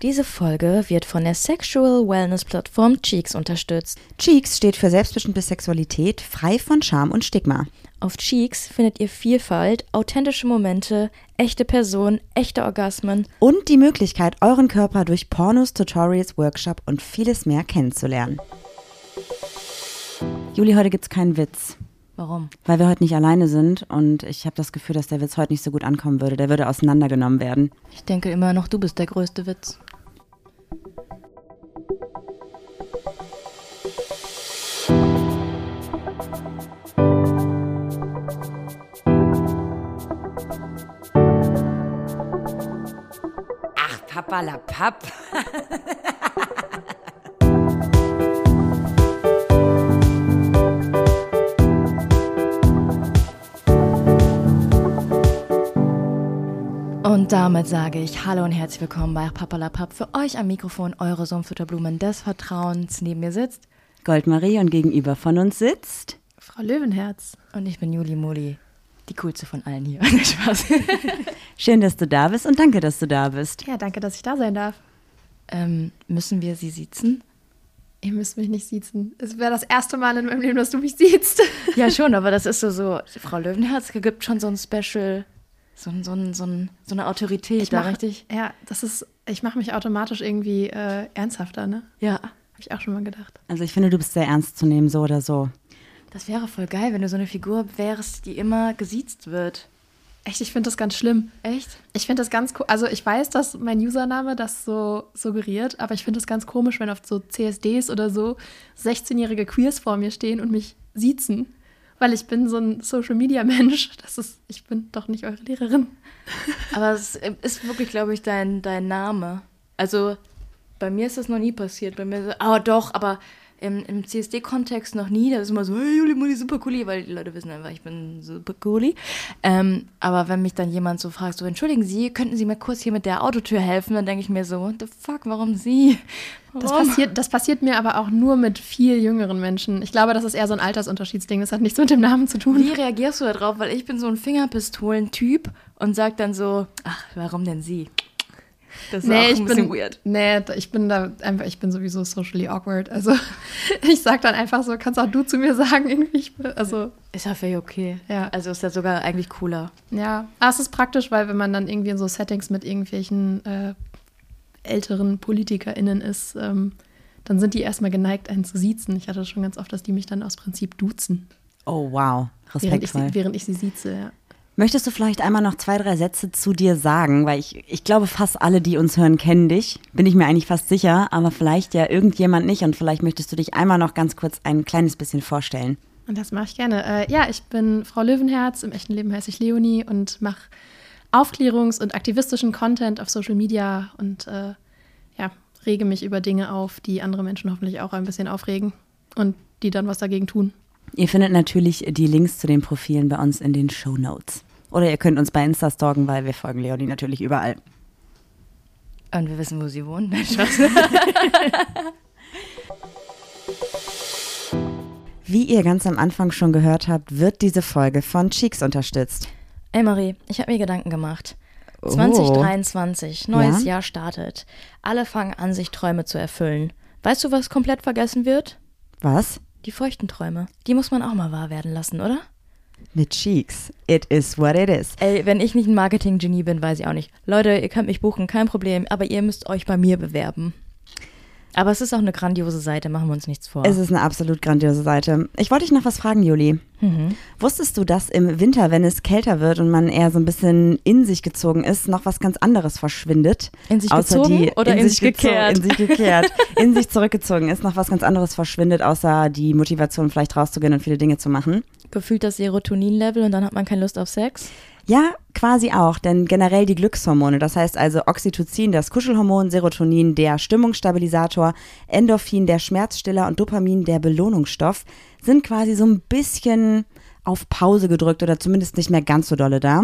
Diese Folge wird von der Sexual Wellness Plattform Cheeks unterstützt. Cheeks steht für selbstbestimmte Sexualität, frei von Scham und Stigma. Auf Cheeks findet ihr Vielfalt, authentische Momente, echte Personen, echte Orgasmen Und die Möglichkeit, euren Körper durch Pornos, Tutorials, Workshop und vieles mehr kennenzulernen. Juli, heute gibt's keinen Witz, Warum? weil wir heute nicht alleine sind und ich habe das Gefühl, dass der Witz heute nicht so gut ankommen würde. Der würde auseinandergenommen werden. Ich denke immer noch, du bist der größte Witz. Ach, Papa la Papp. Und damit sage ich Hallo und herzlich willkommen bei Papalapap. Für euch am Mikrofon eure Sumpfutterblumen des Vertrauens. Neben mir sitzt Goldmarie und gegenüber von uns sitzt. Frau Löwenherz. und ich bin Juli Moli, die coolste von allen hier. Spaß. Schön, dass du da bist und danke, dass du da bist. Ja, danke, dass ich da sein darf. ähm, müssen wir sie siezen? Ihr müsst mich nicht siezen. Es wäre das erste Mal in meinem Leben, dass du mich siehst. Ja, schon, aber das ist so, so Frau Löwenherz gibt schon so ein Special, so, ein- so, ein- so, ein- so eine Autorität da, mach- richtig? Ja, das ist, ich mache mich automatisch irgendwie äh, ernsthafter, ne? Ja. Habe ich auch schon mal gedacht. Also ich finde, du bist sehr ernst zu nehmen, so oder so. Das wäre voll geil, wenn du so eine Figur wärst, die immer gesiezt wird. Echt, ich finde das ganz schlimm. Echt? Ich finde das ganz cool. Also ich weiß, dass mein Username das so suggeriert, aber ich finde das ganz komisch, wenn auf so CSDs oder so 16-jährige Queers vor mir stehen und mich siezen. Weil ich bin so ein Social-Media-Mensch. Das ist, ich bin doch nicht eure Lehrerin. Aber es ist wirklich, glaube ich, dein, dein Name. Also bei mir ist das noch nie passiert. Bei mir aber doch, aber im, im CSD-Kontext noch nie. Da ist immer so, hey, Juli, Muli, super cooli, weil die Leute wissen einfach, ich bin super cooli. Ähm, aber wenn mich dann jemand so fragt, so, entschuldigen Sie, könnten Sie mir kurz hier mit der Autotür helfen? Dann denke ich mir so, what the fuck, warum Sie? Das passiert, das passiert mir aber auch nur mit viel jüngeren Menschen. Ich glaube, das ist eher so ein Altersunterschiedsding. Das hat nichts mit dem Namen zu tun. Wie reagierst du da drauf? Weil ich bin so ein Fingerpistolen-Typ und sag dann so, ach, warum denn Sie? Das ist auch ein bisschen weird. Nee, ich bin da einfach, ich bin sowieso socially awkward. Also ich sag dann einfach so, kannst auch du zu mir sagen, irgendwie. Ich, bin- also, Ist ja völlig okay. Ja. Also ist ja sogar eigentlich cooler. ja. Aber es ist praktisch, weil wenn man dann irgendwie in so Settings mit irgendwelchen äh, älteren PolitikerInnen ist, ähm, dann sind die erstmal geneigt, einen zu siezen. Ich hatte das schon ganz oft, dass die mich dann aus Prinzip duzen, Oh, wow. während ich, Respektvoll. während ich sie sieze. Ja. Möchtest du vielleicht einmal noch zwei, drei Sätze zu dir sagen? Weil ich, ich glaube, fast alle, die uns hören, kennen dich. Bin ich mir eigentlich fast sicher, aber vielleicht ja irgendjemand nicht. Und vielleicht möchtest du dich einmal noch ganz kurz ein kleines bisschen vorstellen. Und das mache ich gerne. Äh, ja, ich bin Frau Löwenherz. Im echten Leben heiße ich Leonie und mache Aufklärungs- und aktivistischen Content auf Social Media und äh, ja, rege mich über Dinge auf, die andere Menschen hoffentlich auch ein bisschen aufregen und die dann was dagegen tun. Ihr findet natürlich die Links zu den Profilen bei uns in den Show Notes. Oder ihr könnt uns bei Insta stalken, weil wir folgen Leonie natürlich überall. Und wir wissen, wo sie wohnt. Nein, Spaß. Wie ihr ganz am Anfang schon gehört habt, wird diese Folge von Cheeks unterstützt. Ey Marie, ich habe mir Gedanken gemacht. Oh. 2023, neues Ja? Jahr startet. Alle fangen an, sich Träume zu erfüllen. Weißt du, was komplett vergessen wird? Was? Die feuchten Träume. Die muss man auch mal wahr werden lassen, oder? Mit Cheeks. It is what it is. Ey, wenn ich nicht ein Marketing-Genie bin, weiß ich auch nicht. Leute, ihr könnt mich buchen, kein Problem, aber ihr müsst euch bei mir bewerben. Aber es ist auch eine grandiose Seite, machen wir uns nichts vor. Es ist eine absolut grandiose Seite. Ich wollte dich noch was fragen, Juli. Mhm. Wusstest du, dass im Winter, wenn es kälter wird und man eher so ein bisschen in sich gezogen ist, noch was ganz anderes verschwindet? In sich Außer gezogen die, oder in sich gezo- gekehrt? In sich gekehrt. in sich zurückgezogen ist, noch was ganz anderes verschwindet, außer die Motivation, vielleicht rauszugehen und viele Dinge zu machen. Gefühlt das Serotonin-Level und dann hat man keine Lust auf Sex. Ja, quasi auch, denn generell die Glückshormone, das heißt also Oxytocin, das Kuschelhormon, Serotonin, der Stimmungsstabilisator, Endorphin, der Schmerzstiller und Dopamin, der Belohnungsstoff, sind quasi so ein bisschen auf Pause gedrückt oder zumindest nicht mehr ganz so dolle da.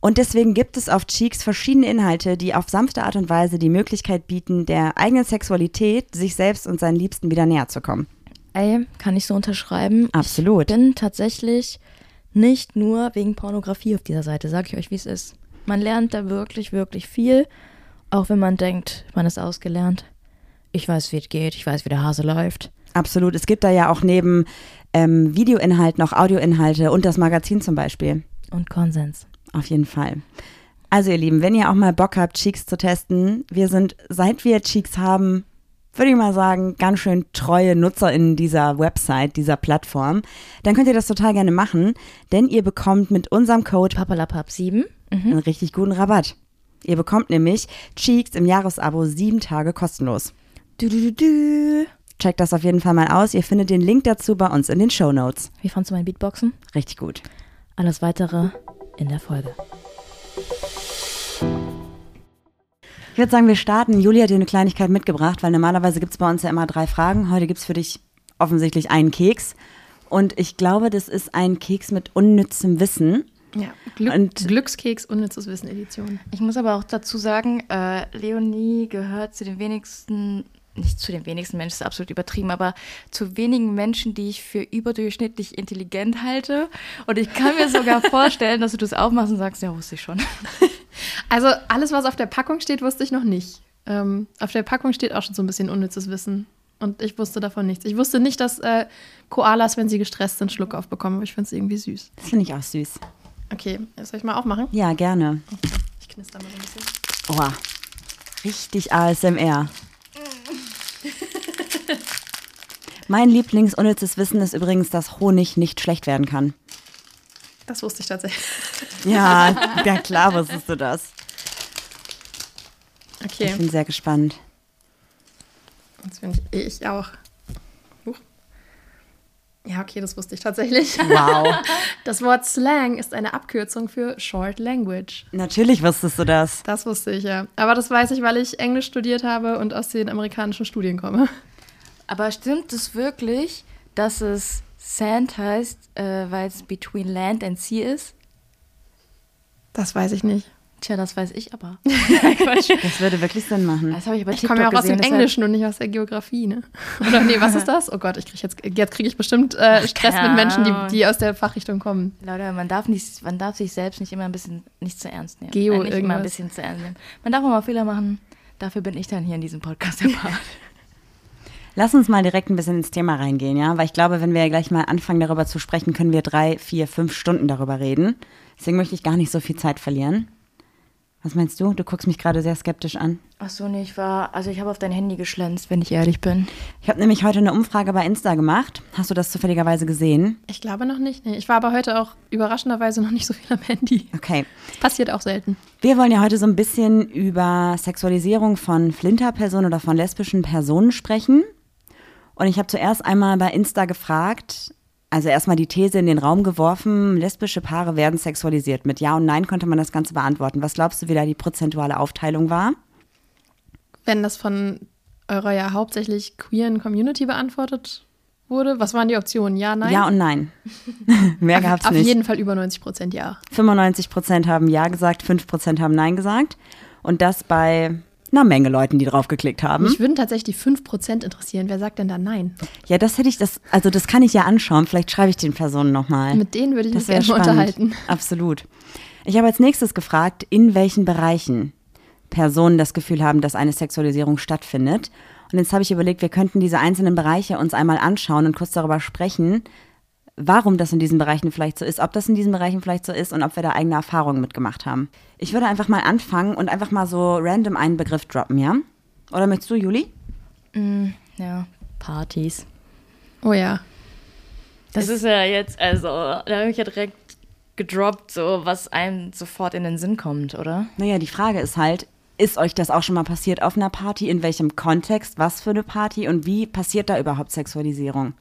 Und deswegen gibt es auf Cheeks verschiedene Inhalte, die auf sanfte Art und Weise die Möglichkeit bieten, der eigenen Sexualität, sich selbst und seinen Liebsten wieder näher zu kommen. Ey, kann ich so unterschreiben. Absolut. Ich bin tatsächlich nicht nur wegen Pornografie auf dieser Seite, sage ich euch, wie es ist. Man lernt da wirklich, wirklich viel. Auch wenn man denkt, man ist ausgelernt. Ich weiß, wie es geht, ich weiß, wie der Hase läuft. Absolut. Es gibt da ja auch neben ähm, Videoinhalten noch Audioinhalte und das Magazin zum Beispiel. Und Konsens. Auf jeden Fall. Also ihr Lieben, wenn ihr auch mal Bock habt, Cheeks zu testen, wir sind, seit wir Cheeks haben, würde ich mal sagen, ganz schön treue NutzerInnen dieser Website, dieser Plattform, dann könnt ihr das total gerne machen, denn ihr bekommt mit unserem Code Papalapap7. einen richtig guten Rabatt. Ihr bekommt nämlich Cheeks im Jahresabo sieben Tage kostenlos. Du, du, du, du. Checkt das auf jeden Fall mal aus. Ihr findet den Link dazu bei uns in den Show Notes. Wie fandst du mein Beatboxen? Richtig gut. Alles weitere in der Folge. Ich würde sagen, wir starten. Julia hat dir eine Kleinigkeit mitgebracht, weil normalerweise gibt es bei uns ja immer drei Fragen. Heute gibt es für dich offensichtlich einen Keks. Und ich glaube, das ist ein Keks mit unnützem Wissen. Ja, Glück, Und- Glückskeks, unnützes Wissen Edition. Ich muss aber auch dazu sagen, äh, Leonie gehört zu den wenigsten, nicht zu den wenigsten Menschen, das ist absolut übertrieben, aber zu wenigen Menschen, die ich für überdurchschnittlich intelligent halte. Und ich kann mir sogar vorstellen, dass du das aufmachst und sagst, ja, wusste ich schon. Also alles, was auf der Packung steht, wusste ich noch nicht. Ähm, auf der Packung steht auch schon so ein bisschen unnützes Wissen. Und ich wusste davon nichts. Ich wusste nicht, dass äh, Koalas, wenn sie gestresst sind, Schluck aufbekommen. Aber ich finde es irgendwie süß. Das finde ich auch süß. Okay, soll ich mal aufmachen? Ja, gerne. Ich knister mal so ein bisschen. Oh, richtig ASMR. mein Lieblingsunnützes Wissen ist übrigens, dass Honig nicht schlecht werden kann. Das wusste ich tatsächlich. Ja, ja klar wusstest du das. Ich Okay, bin sehr gespannt. jetzt bin ich, ich auch. Huch. Ja, okay, das wusste ich tatsächlich. Wow. Das Wort Slang ist eine Abkürzung für Short Language. Natürlich wusstest du das. Das wusste ich ja. Aber das weiß ich, weil ich Englisch studiert habe und aus den amerikanischen Studien komme. Aber stimmt es wirklich, dass es Sand heißt, äh, weil es between land and sea ist? Das weiß ich nicht. Tja, das weiß ich aber. Das würde wirklich Sinn machen. Das habe ich bei Ich komme ja auch aus dem Englischen und nicht aus der Geografie, ne? Oder nee, was ist das? Oh Gott, ich krieg jetzt, jetzt kriege ich bestimmt äh, Stress mit Menschen, die, die aus der Fachrichtung kommen. Leute, man darf, nicht, man darf sich selbst nicht immer ein bisschen nicht zu ernst nehmen. Geo Äh, nicht immer irgendwas. ein bisschen zu ernst nehmen. Man darf auch mal Fehler machen. Dafür bin ich dann hier in diesem Podcast Part. Lass uns mal direkt ein bisschen ins Thema reingehen, ja? Weil ich glaube, wenn wir ja gleich mal anfangen, darüber zu sprechen, können wir drei, vier, fünf Stunden darüber reden. Deswegen möchte ich gar nicht so viel Zeit verlieren. Was meinst du? Du guckst mich gerade sehr skeptisch an. Ach so, nee, ich war, also ich habe auf dein Handy geschlänzt, wenn ich ehrlich bin. Ich habe nämlich heute eine Umfrage bei Insta gemacht. Hast du das zufälligerweise gesehen? Ich glaube noch nicht. Nee, ich war aber heute auch überraschenderweise noch nicht so viel am Handy. Okay. Das passiert auch selten. Wir wollen ja heute so ein bisschen über Sexualisierung von Flinterpersonen oder von lesbischen Personen sprechen. Und ich habe zuerst einmal bei Insta gefragt, also erstmal die These in den Raum geworfen, lesbische Paare werden sexualisiert. Mit Ja und Nein konnte man das Ganze beantworten. Was glaubst du, wie da die prozentuale Aufteilung war? Wenn das von eurer ja hauptsächlich queeren Community beantwortet wurde, was waren die Optionen? Ja, nein? Ja und Nein. Mehr gab's Auf nicht. jeden Fall über 90 Prozent ja. 95 Prozent haben Ja gesagt, 5 Prozent haben Nein gesagt. Und das bei einer Menge Leuten, die drauf geklickt haben. Mich würden tatsächlich die 5 Prozent interessieren. Wer sagt denn da nein? Ja, das hätte ich, das, also das kann ich ja anschauen. Vielleicht schreibe ich den Personen nochmal. Mit denen würde ich mich Das wäre gerne spannend. unterhalten. Absolut. Ich habe als nächstes gefragt, in welchen Bereichen Personen das Gefühl haben, dass eine Sexualisierung stattfindet. Und jetzt habe ich überlegt, wir könnten diese einzelnen Bereiche uns einmal anschauen und kurz darüber sprechen, warum das in diesen Bereichen vielleicht so ist, ob das in diesen Bereichen vielleicht so ist und ob wir da eigene Erfahrungen mitgemacht haben. Ich würde einfach mal anfangen und einfach mal so random einen Begriff droppen, ja? Oder möchtest du, Juli? Ja, Partys. Oh ja. Das ist ja jetzt, also, da habe ich ja direkt gedroppt, so was einem sofort in den Sinn kommt, oder? Naja, die Frage ist halt, ist euch das auch schon mal passiert auf einer Party? In welchem Kontext? Was für eine Party? Und wie passiert da überhaupt Sexualisierung?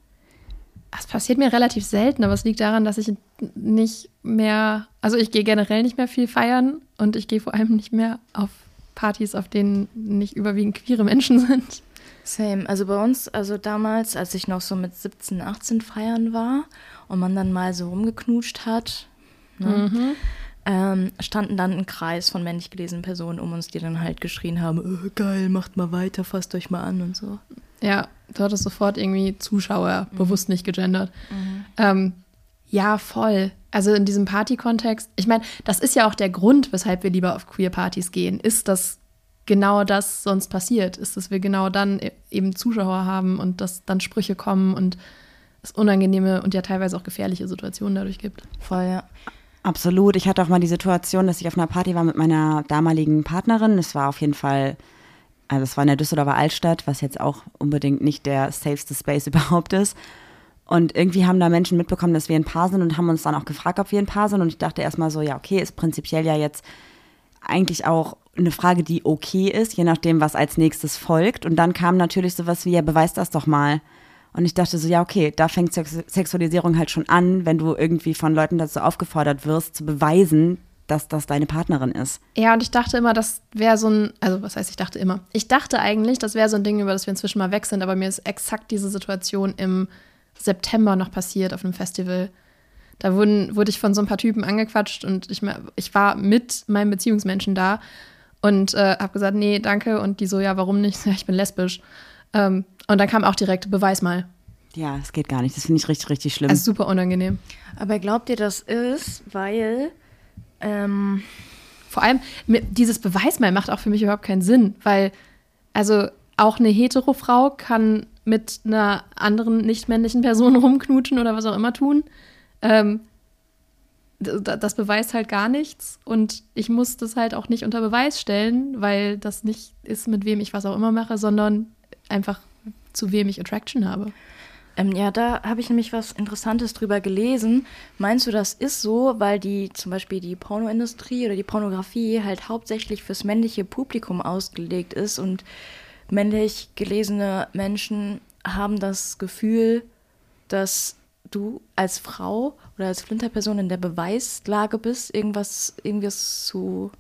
Das passiert mir relativ selten, aber es liegt daran, dass ich nicht mehr, also ich gehe generell nicht mehr viel feiern und ich gehe vor allem nicht mehr auf Partys, auf denen nicht überwiegend queere Menschen sind. Same. Also bei uns, also damals, als ich noch so mit 17, 18 feiern war und man dann mal so rumgeknutscht hat, ne, ähm, standen dann ein Kreis von männlich gelesenen Personen um uns, die dann halt geschrien haben, "Äh, geil, macht mal weiter, fasst euch mal an und so. Ja, du hattest sofort irgendwie Zuschauer, bewusst nicht gegendert. Ähm, ja, voll. Also in diesem Party-Kontext, ich meine, das ist ja auch der Grund, weshalb wir lieber auf Queer-Partys gehen, ist, dass genau das sonst passiert, ist, dass wir genau dann e-, eben Zuschauer haben und dass dann Sprüche kommen und es unangenehme und ja teilweise auch gefährliche Situationen dadurch gibt. Voll, ja. Absolut. Ich hatte auch mal die Situation, dass ich auf einer Party war mit meiner damaligen Partnerin. Es war auf jeden Fall, also es war in der Düsseldorfer Altstadt, was jetzt auch unbedingt nicht der safeste Space überhaupt ist. Und irgendwie haben da Menschen mitbekommen, dass wir ein Paar sind und haben uns dann auch gefragt, ob wir ein Paar sind. Und ich dachte erstmal so, ja, okay, ist prinzipiell ja jetzt eigentlich auch eine Frage, die okay ist, je nachdem, was als nächstes folgt. Und dann kam natürlich sowas wie, ja, beweis das doch mal. Und ich dachte so, ja, okay, da fängt Sex Sexualisierung halt schon an, wenn du irgendwie von Leuten dazu aufgefordert wirst, zu beweisen, dass das deine Partnerin ist. Ja, und ich dachte immer, das wäre so ein, also was heißt, ich dachte immer. Ich dachte eigentlich, das wäre so ein Ding, über das wir inzwischen mal weg sind, aber mir ist exakt diese Situation im September noch passiert auf einem Festival. Da wurden, wurde ich von so ein paar Typen angequatscht und ich, ich war mit meinem Beziehungsmenschen da und äh, habe gesagt, nee, danke. Und die so, ja, warum nicht? Ja, ich bin lesbisch. Ähm, und dann kam auch direkt, beweis mal. Ja, es geht gar nicht. Das finde ich richtig, richtig schlimm. Also super unangenehm. Aber glaubt ihr, das ist, weil ähm vor allem dieses Beweis mal macht auch für mich überhaupt keinen Sinn, weil also auch eine hetero Frau kann mit einer anderen nicht männlichen Person rumknutschen oder was auch immer tun. Ähm, das beweist halt gar nichts und ich muss das halt auch nicht unter Beweis stellen, weil das nicht ist, mit wem ich was auch immer mache, sondern einfach zu wem ich Attraction habe. Ähm, ja, da habe ich nämlich was Interessantes drüber gelesen. Meinst du, das ist so, weil die zum Beispiel die Pornoindustrie oder die Pornografie halt hauptsächlich fürs männliche Publikum ausgelegt ist und männlich gelesene Menschen haben das Gefühl, dass du als Frau oder als Flinterperson in der Beweislage bist, irgendwas, irgendwas zu.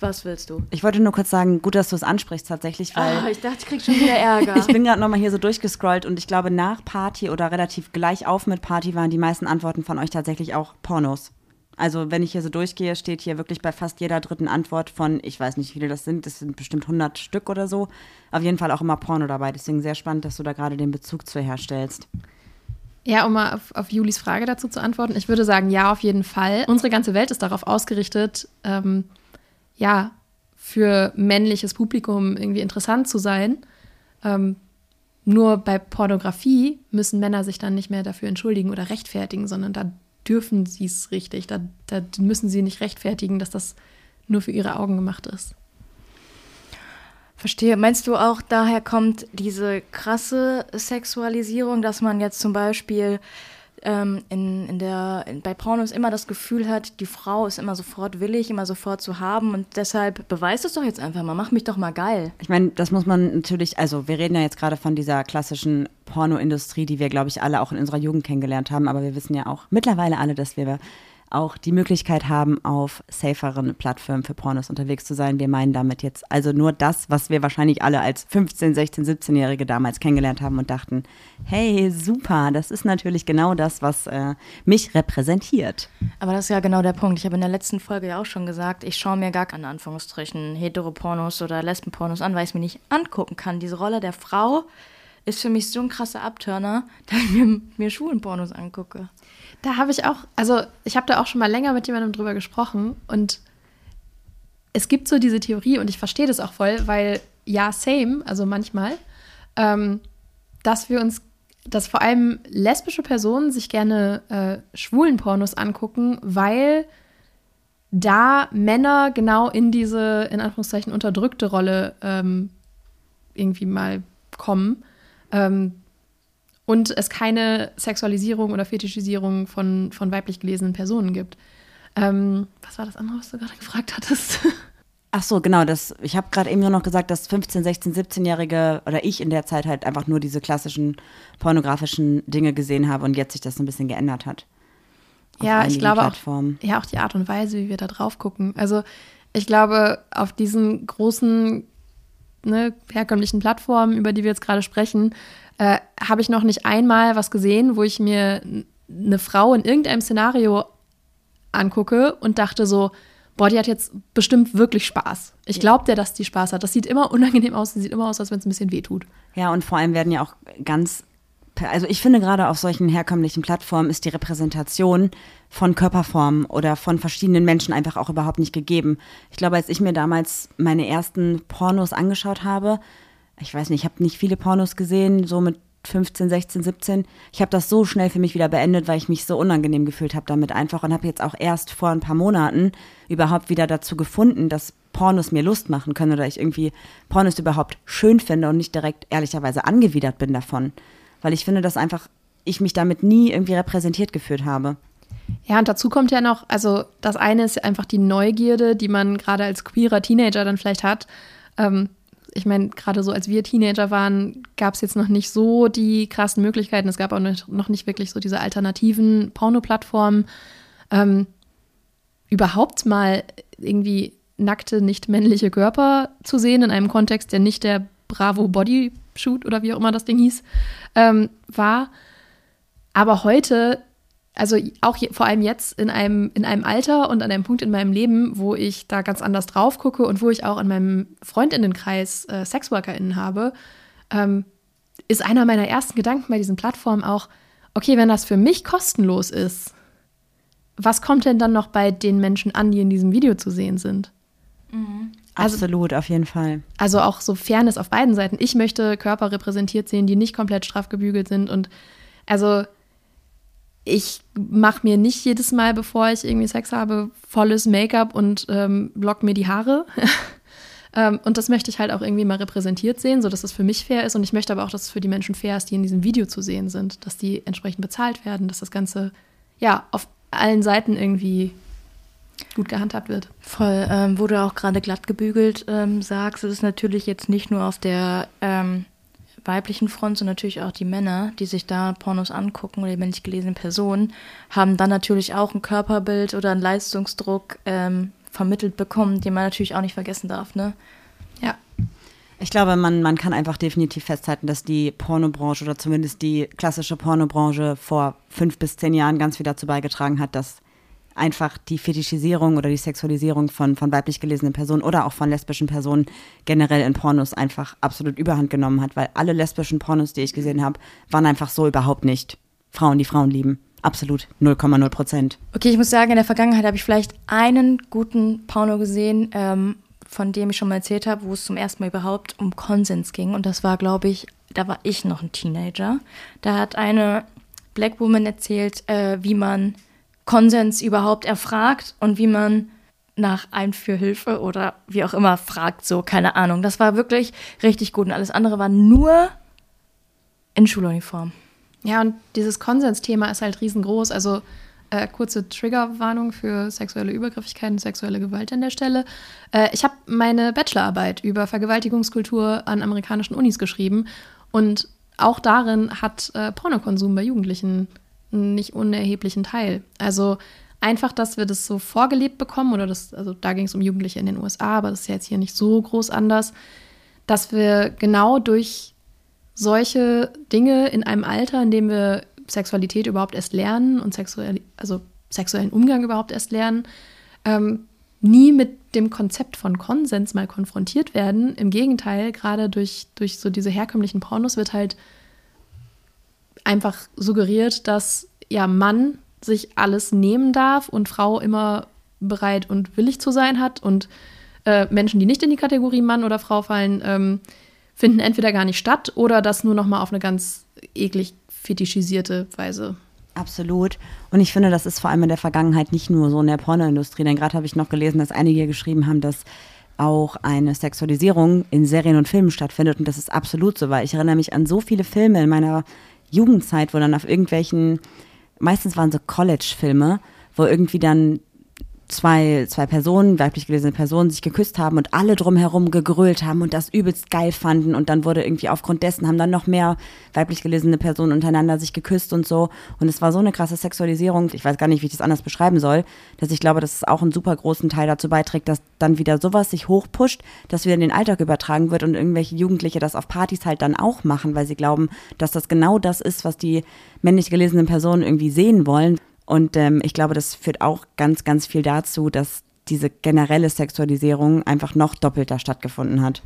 Was willst du? Ich wollte nur kurz sagen, gut, dass du es ansprichst tatsächlich, weil. Ah, ich dachte, ich krieg schon wieder Ärger. ich bin gerade nochmal hier so durchgescrollt und ich glaube, nach Party oder relativ gleich auf mit Party waren die meisten Antworten von euch tatsächlich auch Pornos. Also wenn ich hier so durchgehe, steht hier wirklich bei fast jeder dritten Antwort von, ich weiß nicht, wie viele das sind, das sind bestimmt 100 Stück oder so. Auf jeden Fall auch immer Porno dabei. Deswegen sehr spannend, dass du da gerade den Bezug zu herstellst. Ja, um mal auf, auf, Julis Frage dazu zu antworten. Ich würde sagen, ja, auf jeden Fall. Unsere ganze Welt ist darauf ausgerichtet, ähm, ja, für männliches Publikum irgendwie interessant zu sein. Ähm, nur bei Pornografie müssen Männer sich dann nicht mehr dafür entschuldigen oder rechtfertigen, sondern da dürfen sie es richtig. Da, da müssen sie nicht rechtfertigen, dass das nur für ihre Augen gemacht ist. Verstehe. Meinst du auch, daher kommt diese krasse Sexualisierung, dass man jetzt zum Beispiel ähm, in, in der, in, bei Pornos immer das Gefühl hat, die Frau ist immer sofort willig, immer sofort zu haben. Und deshalb beweist es doch jetzt einfach mal, mach mich doch mal geil. Ich meine, das muss man natürlich, also wir reden ja jetzt gerade von dieser klassischen Pornoindustrie, die wir, glaube ich, alle auch in unserer Jugend kennengelernt haben, aber wir wissen ja auch mittlerweile alle, dass wir auch die Möglichkeit haben, auf saferen Plattformen für Pornos unterwegs zu sein. Wir meinen damit jetzt also nur das, was wir wahrscheinlich alle als 15, 16, 17-Jährige damals kennengelernt haben und dachten, hey, super, das ist natürlich genau das, was äh, mich repräsentiert. Aber das ist ja genau der Punkt. Ich habe in der letzten Folge ja auch schon gesagt, ich schaue mir gar keine Anführungsstrichen Heteropornos oder Lesbenpornos an, weil ich es mir nicht angucken kann. Diese Rolle der Frau ist für mich so ein krasser Abturner, dass ich mir, mir Schulenpornos angucke. Da habe ich auch, also ich habe da auch schon mal länger mit jemandem drüber gesprochen und es gibt so diese Theorie und ich verstehe das auch voll, weil ja, same, also manchmal, ähm, dass wir uns, dass vor allem lesbische Personen sich gerne äh, schwulen Pornos angucken, weil da Männer genau in diese, in Anführungszeichen, unterdrückte Rolle ähm, irgendwie mal kommen. Ähm, und es keine Sexualisierung oder Fetischisierung von, von weiblich gelesenen Personen gibt. Ähm, was war das andere, was du gerade gefragt hattest? Ach so, genau. Das, ich habe gerade eben nur noch gesagt, dass 15, 16, 17-Jährige oder ich in der Zeit halt einfach nur diese klassischen pornografischen Dinge gesehen habe und jetzt sich das ein bisschen geändert hat. Ja, ich glaube auch, ja, auch die Art und Weise, wie wir da drauf gucken. Also ich glaube, auf diesen großen ne, herkömmlichen Plattformen, über die wir jetzt gerade sprechen, äh, habe ich noch nicht einmal was gesehen, wo ich mir eine Frau in irgendeinem Szenario angucke und dachte so, boah, die hat jetzt bestimmt wirklich Spaß. Ich glaube dir, dass die Spaß hat. Das sieht immer unangenehm aus, das sieht immer aus, als wenn es ein bisschen weh tut. Ja, und vor allem werden ja auch ganz also ich finde gerade auf solchen herkömmlichen Plattformen ist die Repräsentation von Körperformen oder von verschiedenen Menschen einfach auch überhaupt nicht gegeben. Ich glaube, als ich mir damals meine ersten Pornos angeschaut habe, ich weiß nicht, ich habe nicht viele Pornos gesehen, so mit 15, 16, 17. Ich habe das so schnell für mich wieder beendet, weil ich mich so unangenehm gefühlt habe damit einfach und habe jetzt auch erst vor ein paar Monaten überhaupt wieder dazu gefunden, dass Pornos mir Lust machen können oder ich irgendwie Pornos überhaupt schön finde und nicht direkt ehrlicherweise angewidert bin davon. Weil ich finde, dass einfach ich mich damit nie irgendwie repräsentiert gefühlt habe. Ja, und dazu kommt ja noch, also das eine ist einfach die Neugierde, die man gerade als queerer Teenager dann vielleicht hat. Ähm, ich meine, gerade so als wir Teenager waren, gab es jetzt noch nicht so die krassen Möglichkeiten. Es gab auch noch nicht wirklich so diese alternativen Porno-Plattformen. Ähm, überhaupt mal irgendwie nackte, nicht männliche Körper zu sehen in einem Kontext, der nicht der Bravo Body Shoot oder wie auch immer das Ding hieß, ähm, war. Aber heute also auch je, vor allem jetzt in einem, in einem Alter und an einem Punkt in meinem Leben, wo ich da ganz anders drauf gucke und wo ich auch in meinem Freundinnenkreis äh, SexworkerInnen habe, ähm, ist einer meiner ersten Gedanken bei diesen Plattformen auch, okay, wenn das für mich kostenlos ist, was kommt denn dann noch bei den Menschen an, die in diesem Video zu sehen sind? Mhm. Also, Absolut, auf jeden Fall. Also auch so Fairness auf beiden Seiten. Ich möchte Körper repräsentiert sehen, die nicht komplett straff gebügelt sind und also ich mache mir nicht jedes Mal, bevor ich irgendwie Sex habe, volles Make-up und ähm, lock mir die Haare. ähm, und das möchte ich halt auch irgendwie mal repräsentiert sehen, sodass es für mich fair ist. Und ich möchte aber auch, dass es für die Menschen fair ist, die in diesem Video zu sehen sind, dass die entsprechend bezahlt werden, dass das Ganze ja auf allen Seiten irgendwie gut gehandhabt wird. Voll, ähm, wo du auch gerade glatt gebügelt ähm, sagst, ist es natürlich jetzt nicht nur auf der ähm, weiblichen Front sind natürlich auch die Männer, die sich da Pornos angucken oder die männlich gelesenen Personen, haben dann natürlich auch ein Körperbild oder einen Leistungsdruck ähm, vermittelt bekommen, den man natürlich auch nicht vergessen darf, ne? Ja. Ich glaube, man, man kann einfach definitiv festhalten, dass die Pornobranche oder zumindest die klassische Pornobranche vor fünf bis zehn Jahren ganz viel dazu beigetragen hat, dass einfach die Fetischisierung oder die Sexualisierung von, von weiblich gelesenen Personen oder auch von lesbischen Personen generell in Pornos einfach absolut überhand genommen hat, weil alle lesbischen Pornos, die ich gesehen habe, waren einfach so überhaupt nicht Frauen, die Frauen lieben. Absolut 0,0 Prozent. Okay, ich muss sagen, in der Vergangenheit habe ich vielleicht einen guten Porno gesehen, ähm, von dem ich schon mal erzählt habe, wo es zum ersten Mal überhaupt um Konsens ging. Und das war, glaube ich, da war ich noch ein Teenager. Da hat eine Black Woman erzählt, äh, wie man Konsens überhaupt erfragt und wie man nach Einführhilfe oder wie auch immer fragt, so, keine Ahnung. Das war wirklich richtig gut und alles andere war nur in Schuluniform. Ja, und dieses Konsensthema ist halt riesengroß. Also äh, kurze Triggerwarnung für sexuelle Übergriffigkeiten, sexuelle Gewalt an der Stelle. Äh, ich habe meine Bachelorarbeit über Vergewaltigungskultur an amerikanischen Unis geschrieben und auch darin hat äh, Pornokonsum bei Jugendlichen nicht unerheblichen Teil. Also einfach, dass wir das so vorgelebt bekommen, oder das, also da ging es um Jugendliche in den USA, aber das ist ja jetzt hier nicht so groß anders, dass wir genau durch solche Dinge in einem Alter, in dem wir Sexualität überhaupt erst lernen und sexuell, also sexuellen Umgang überhaupt erst lernen, ähm, nie mit dem Konzept von Konsens mal konfrontiert werden. Im Gegenteil, gerade durch, durch so diese herkömmlichen Pornos wird halt einfach suggeriert, dass ja Mann sich alles nehmen darf und Frau immer bereit und willig zu sein hat und äh, Menschen, die nicht in die Kategorie Mann oder Frau fallen, ähm, finden entweder gar nicht statt oder das nur noch mal auf eine ganz eklig fetischisierte Weise. Absolut. Und ich finde, das ist vor allem in der Vergangenheit nicht nur so in der Pornoindustrie. Denn gerade habe ich noch gelesen, dass einige geschrieben haben, dass auch eine Sexualisierung in Serien und Filmen stattfindet. Und das ist absolut so, weil ich erinnere mich an so viele Filme in meiner Jugendzeit, wo dann auf irgendwelchen, meistens waren so College-Filme, wo irgendwie dann zwei, zwei Personen, weiblich gelesene Personen, sich geküsst haben und alle drumherum gegrölt haben und das übelst geil fanden. Und dann wurde irgendwie aufgrund dessen haben dann noch mehr weiblich gelesene Personen untereinander sich geküsst und so. Und es war so eine krasse Sexualisierung. Ich weiß gar nicht, wie ich das anders beschreiben soll, dass ich glaube, dass es auch einen super großen Teil dazu beiträgt, dass dann wieder sowas sich hochpusht, dass wieder in den Alltag übertragen wird und irgendwelche Jugendliche das auf Partys halt dann auch machen, weil sie glauben, dass das genau das ist, was die männlich gelesenen Personen irgendwie sehen wollen. Und ähm, ich glaube, das führt auch ganz, ganz viel dazu, dass diese generelle Sexualisierung einfach noch doppelter stattgefunden hat.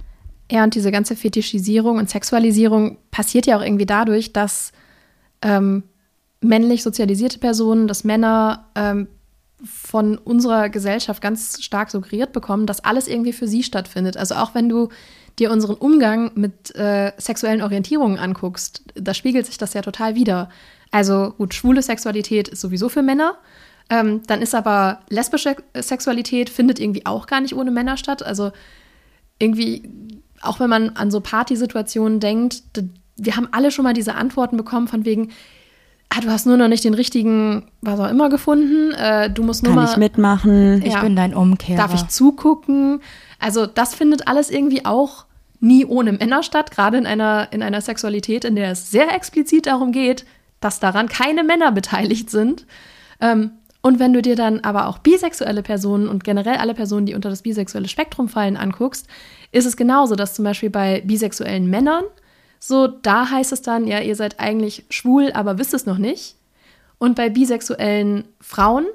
Ja, und diese ganze Fetischisierung und Sexualisierung passiert ja auch irgendwie dadurch, dass ähm, männlich sozialisierte Personen, dass Männer ähm, von unserer Gesellschaft ganz stark suggeriert bekommen, dass alles irgendwie für sie stattfindet. Also auch wenn du dir unseren Umgang mit äh, sexuellen Orientierungen anguckst, da spiegelt sich das ja total wieder. Also gut, schwule Sexualität ist sowieso für Männer. Ähm, dann ist aber lesbische Sexualität findet irgendwie auch gar nicht ohne Männer statt. Also irgendwie, auch wenn man an so Partysituationen denkt, wir haben alle schon mal diese Antworten bekommen von wegen, ah, du hast nur noch nicht den richtigen, was auch immer gefunden. Äh, du musst nur Kann mal. ich mitmachen? Ich bin dein Umkehrer. Darf ich zugucken? Also das findet alles irgendwie auch nie ohne Männer statt, gerade in einer, in einer Sexualität, in der es sehr explizit darum geht, dass daran keine Männer beteiligt sind. Ähm, und wenn du dir dann aber auch bisexuelle Personen und generell alle Personen, die unter das bisexuelle Spektrum fallen, anguckst, ist es genauso, dass zum Beispiel bei bisexuellen Männern so, da heißt es dann, ja, ihr seid eigentlich schwul, aber wisst es noch nicht. Und bei bisexuellen Frauen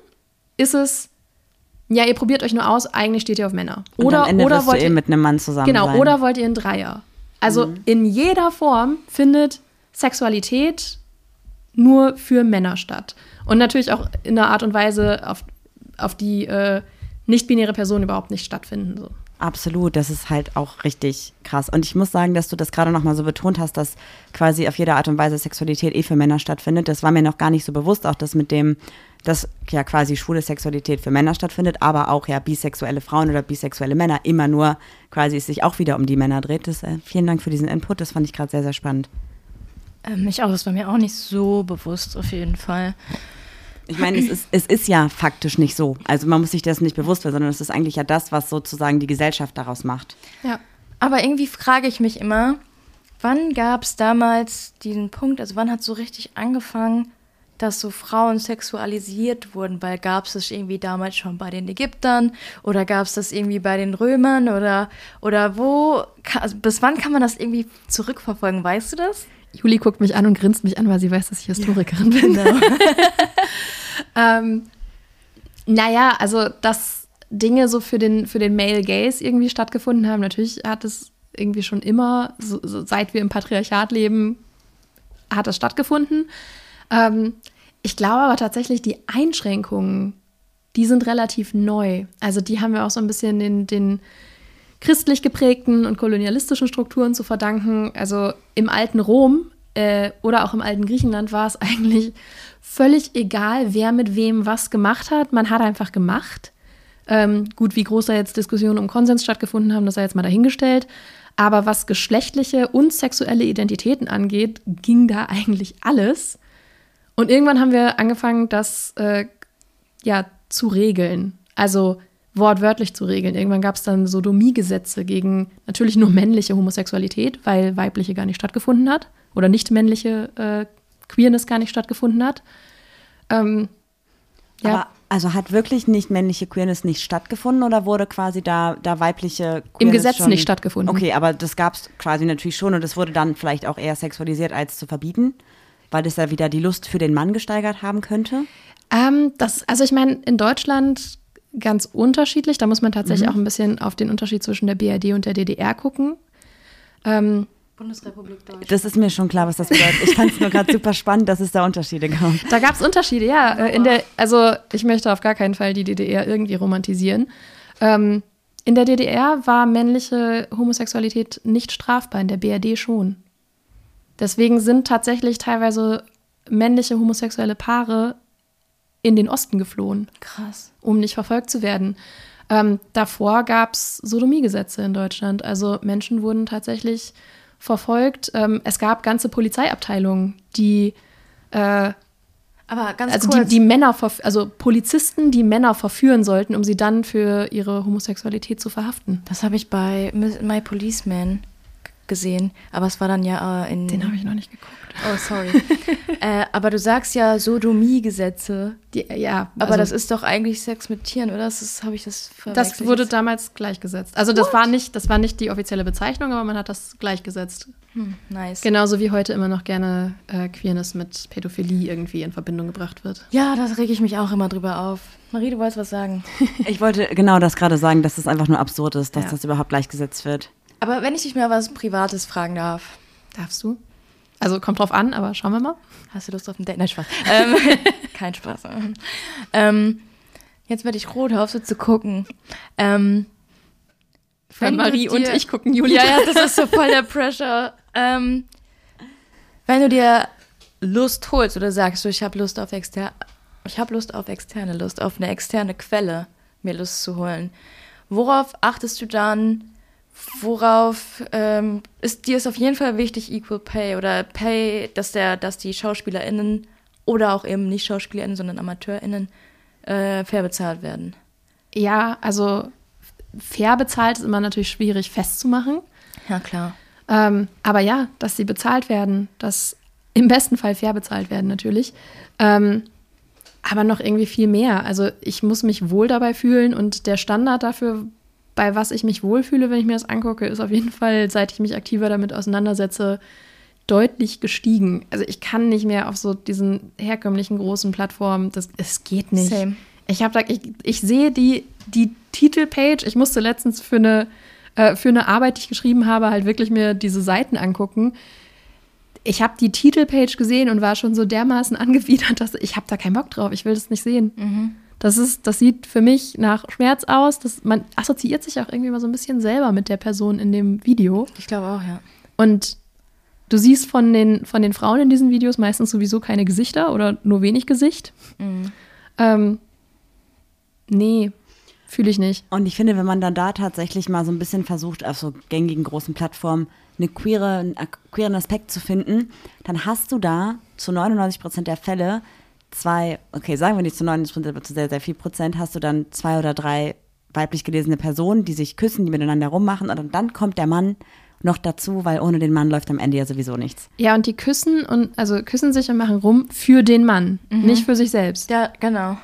ist es, ja, ihr probiert euch nur aus, eigentlich steht ihr auf Männer. Oder, oder wollt ihr, mit einem Mann zusammen genau, sein. oder wollt ihr einen Dreier? Also Mhm. in jeder Form findet Sexualität nur für Männer statt. Und natürlich auch in einer Art und Weise, auf, auf die äh, nicht-binäre Personen überhaupt nicht stattfinden. So. Absolut, das ist halt auch richtig krass. Und ich muss sagen, dass du das gerade nochmal so betont hast, dass quasi auf jede Art und Weise Sexualität eh für Männer stattfindet. Das war mir noch gar nicht so bewusst, auch das mit dem, dass ja quasi schwule Sexualität für Männer stattfindet, aber auch ja bisexuelle Frauen oder bisexuelle Männer immer nur quasi es sich auch wieder um die Männer dreht. Das, äh, vielen Dank für diesen Input, das fand ich gerade sehr, sehr spannend. Ähm, mich auch, das war mir auch nicht so bewusst, auf jeden Fall. Ich meine, es ist, es ist ja faktisch nicht so. Also man muss sich das nicht bewusst werden, sondern es ist eigentlich ja das, was sozusagen die Gesellschaft daraus macht. Ja. Aber irgendwie frage ich mich immer, wann gab es damals diesen Punkt, also wann hat so richtig angefangen, dass so Frauen sexualisiert wurden? Weil gab es das irgendwie damals schon bei den Ägyptern oder gab es das irgendwie bei den Römern oder, oder wo, also bis wann kann man das irgendwie zurückverfolgen? Weißt du das? Juli guckt mich an und grinst mich an, weil sie weiß, dass ich Historikerin bin. Genau. Ähm, naja, also dass Dinge so für den, für den Male Gaze irgendwie stattgefunden haben, natürlich hat es irgendwie schon immer, so, so, seit wir im Patriarchat leben, hat das stattgefunden. Ähm, ich glaube aber tatsächlich, die Einschränkungen, die sind relativ neu. Also die haben wir auch so ein bisschen den, den christlich geprägten und kolonialistischen Strukturen zu verdanken. Also im alten Rom äh, oder auch im alten Griechenland war es eigentlich völlig egal, wer mit wem was gemacht hat. Man hat einfach gemacht. Ähm, gut, wie groß da jetzt Diskussionen um Konsens stattgefunden haben, das sei jetzt mal dahingestellt. Aber was geschlechtliche und sexuelle Identitäten angeht, ging da eigentlich alles. Und irgendwann haben wir angefangen, das äh, ja zu regeln. Also wortwörtlich zu regeln. Irgendwann gab es dann Sodomiegesetze gegen natürlich nur männliche Homosexualität, weil weibliche gar nicht stattgefunden hat. Oder nicht männliche äh, Queerness gar nicht stattgefunden hat. Ähm, ja, Aber also hat wirklich nicht männliche Queerness nicht stattgefunden oder wurde quasi da, da weibliche Queerness Im Gesetz schon, nicht stattgefunden. Okay, aber das gab es quasi natürlich schon und es wurde dann vielleicht auch eher sexualisiert als zu verbieten, weil das ja wieder die Lust für den Mann gesteigert haben könnte. Ähm, das, also ich meine, in Deutschland ganz unterschiedlich. Da muss man tatsächlich Mhm. auch ein bisschen auf den Unterschied zwischen der BRD und der DDR gucken. Ähm, Bundesrepublik Deutschland. Das ist mir schon klar, was das bedeutet. Ich fand es nur gerade super spannend, dass es da Unterschiede gab. da gab es Unterschiede, ja. Äh, In der, also ich möchte auf gar keinen Fall die DDR irgendwie romantisieren. Ähm, in der DDR war männliche Homosexualität nicht strafbar, in der BRD schon. Deswegen sind tatsächlich teilweise männliche homosexuelle Paare in den Osten geflohen. Krass. um nicht verfolgt zu werden. Ähm, davor gab es Sodomiegesetze in Deutschland. Also Menschen wurden tatsächlich verfolgt. Ähm, es gab ganze Polizeiabteilungen, die, äh, Aber ganz also die, kurz. die Männer, verf- also Polizisten, die Männer verführen sollten, um sie dann für ihre Homosexualität zu verhaften. das habe ich bei My Policeman gesehen. Aber es war dann ja äh, in. Den habe ich noch nicht geguckt. Oh, sorry. äh, aber du sagst ja Sodomie-Gesetze. Ja, Aber also das ist doch eigentlich Sex mit Tieren, oder? Das ist, habe ich das das wurde jetzt? damals gleichgesetzt. Also das war nicht, das war nicht die offizielle Bezeichnung, aber man hat das gleichgesetzt. Hm, nice. Genauso wie heute immer noch gerne äh, Queerness mit Pädophilie irgendwie in Verbindung gebracht wird. Ja, da rege ich mich auch immer drüber auf. Marie, du wolltest was sagen. Ich wollte genau das gerade sagen, dass es einfach nur absurd ist, dass Ja. das überhaupt gleichgesetzt wird. Aber wenn ich dich mal was Privates fragen darf. Darfst du? Also kommt drauf an, aber schauen wir mal. Hast du Lust auf ein Date? Nein, Spaß. ähm, kein Spaß. Ähm, jetzt werde ich rot, auf so zu gucken. Ähm, wenn Marie dir, und ich gucken Juli. Ja, ja, das ist so voll der Pressure. Ähm, wenn du dir Lust holst oder sagst du, ich habe Lust auf externe, ich habe Lust auf externe Lust, auf eine externe Quelle, mir Lust zu holen. Worauf achtest du dann? Worauf ähm, ist dir ist auf jeden Fall wichtig Equal Pay oder Pay, dass der, dass die SchauspielerInnen oder auch eben nicht SchauspielerInnen, sondern AmateurInnen äh, fair bezahlt werden? Ja, also fair bezahlt ist immer natürlich schwierig festzumachen. Ja, klar. Ähm, aber ja, dass sie bezahlt werden, dass im besten Fall fair bezahlt werden natürlich. Ähm, aber noch irgendwie viel mehr. Also ich muss mich wohl dabei fühlen und der Standard dafür, bei was ich mich wohlfühle, wenn ich mir das angucke, ist auf jeden Fall, seit ich mich aktiver damit auseinandersetze, deutlich gestiegen. Also ich kann nicht mehr auf so diesen herkömmlichen großen Plattformen, das, es geht nicht. Same. Ich habe da, ich, ich sehe die, die Titelpage, ich musste letztens für eine, äh, für eine Arbeit, die ich geschrieben habe, halt wirklich mir diese Seiten angucken ich habe die Titelpage gesehen und war schon so dermaßen angewidert, dass ich habe da keinen Bock drauf. Ich will das nicht sehen. Mhm. Das ist, das sieht für mich nach Schmerz aus. Das, man assoziiert sich auch irgendwie mal so ein bisschen selber mit der Person in dem Video. Ich glaube auch, ja. Und du siehst von den, von den Frauen in diesen Videos meistens sowieso keine Gesichter oder nur wenig Gesicht. Mhm. Ähm, nee, fühle ich nicht. Und ich finde, wenn man dann da tatsächlich mal so ein bisschen versucht, auf so gängigen großen Plattformen eine queere, einen queeren Aspekt zu finden, dann hast du da zu 99 Prozent der Fälle zwei, okay, sagen wir nicht zu 99 Prozent, aber zu sehr, sehr viel Prozent, hast du dann zwei oder drei weiblich gelesene Personen, die sich küssen, die miteinander rummachen und dann kommt der Mann noch dazu, weil ohne den Mann läuft am Ende ja sowieso nichts. Ja, und die küssen und also küssen sich und machen rum für den Mann, mhm. nicht für sich selbst. Ja, genau.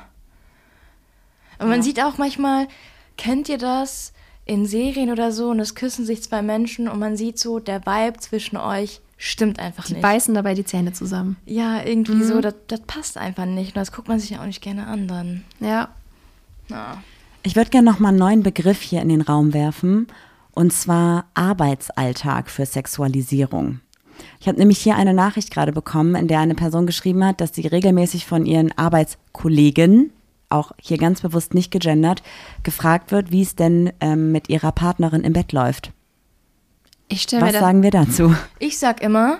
Und man sieht auch manchmal, kennt ihr das? in Serien oder so und es küssen sich zwei Menschen und man sieht so, der Vibe zwischen euch stimmt einfach die nicht. Die beißen dabei die Zähne zusammen. Ja, irgendwie mhm. so, das, das passt einfach nicht. Und das guckt man sich ja auch nicht gerne an dann. Ja. ja. Ich würde gerne noch mal einen neuen Begriff hier in den Raum werfen. Und zwar Arbeitsalltag für Sexualisierung. Ich habe nämlich hier eine Nachricht gerade bekommen, in der eine Person geschrieben hat, dass sie regelmäßig von ihren Arbeitskollegen auch hier ganz bewusst nicht gegendert, gefragt wird, wie es denn ähm, mit ihrer Partnerin im Bett läuft. Ich Was mir sagen wir dazu? Ich sag immer,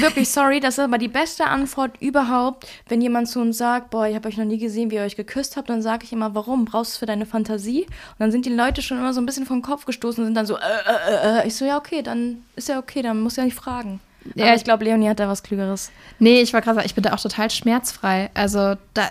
wirklich sorry, das ist aber die beste Antwort überhaupt, wenn jemand zu uns sagt, boah, ich habe euch noch nie gesehen, wie ihr euch geküsst habt, dann sage ich immer, warum? Brauchst du es für deine Fantasie? Und dann sind die Leute schon immer so ein bisschen vom Kopf gestoßen und sind dann so, äh, äh, äh. Ich so, ja, okay, dann ist ja okay, dann muss ja nicht fragen. Ja, aber ich glaube, Leonie hat da was Klügeres. Nee, ich war gerade, ich bin da auch total schmerzfrei. Also da,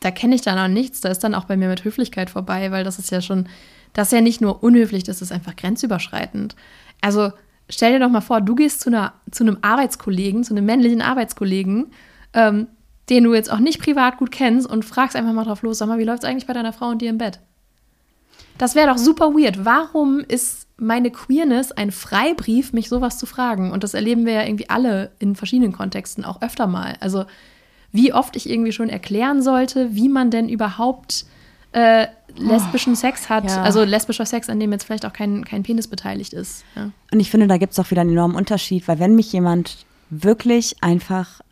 da kenne ich dann auch nichts. Da ist dann auch bei mir mit Höflichkeit vorbei, weil das ist ja schon, das ist ja nicht nur unhöflich, das ist einfach grenzüberschreitend. Also stell dir doch mal vor, du gehst zu, einer, zu einem Arbeitskollegen, zu einem männlichen Arbeitskollegen, ähm, den du jetzt auch nicht privat gut kennst und fragst einfach mal drauf los, sag mal, wie läuft es eigentlich bei deiner Frau und dir im Bett? Das wäre doch super weird. Warum ist meine Queerness ein Freibrief, mich sowas zu fragen? Und das erleben wir ja irgendwie alle in verschiedenen Kontexten auch öfter mal. Also wie oft ich irgendwie schon erklären sollte, wie man denn überhaupt äh, lesbischen oh, Sex hat. Ja. Also lesbischer Sex, an dem jetzt vielleicht auch kein, kein Penis beteiligt ist. Ja. Und ich finde, da gibt es auch wieder einen enormen Unterschied, weil wenn mich jemand wirklich einfach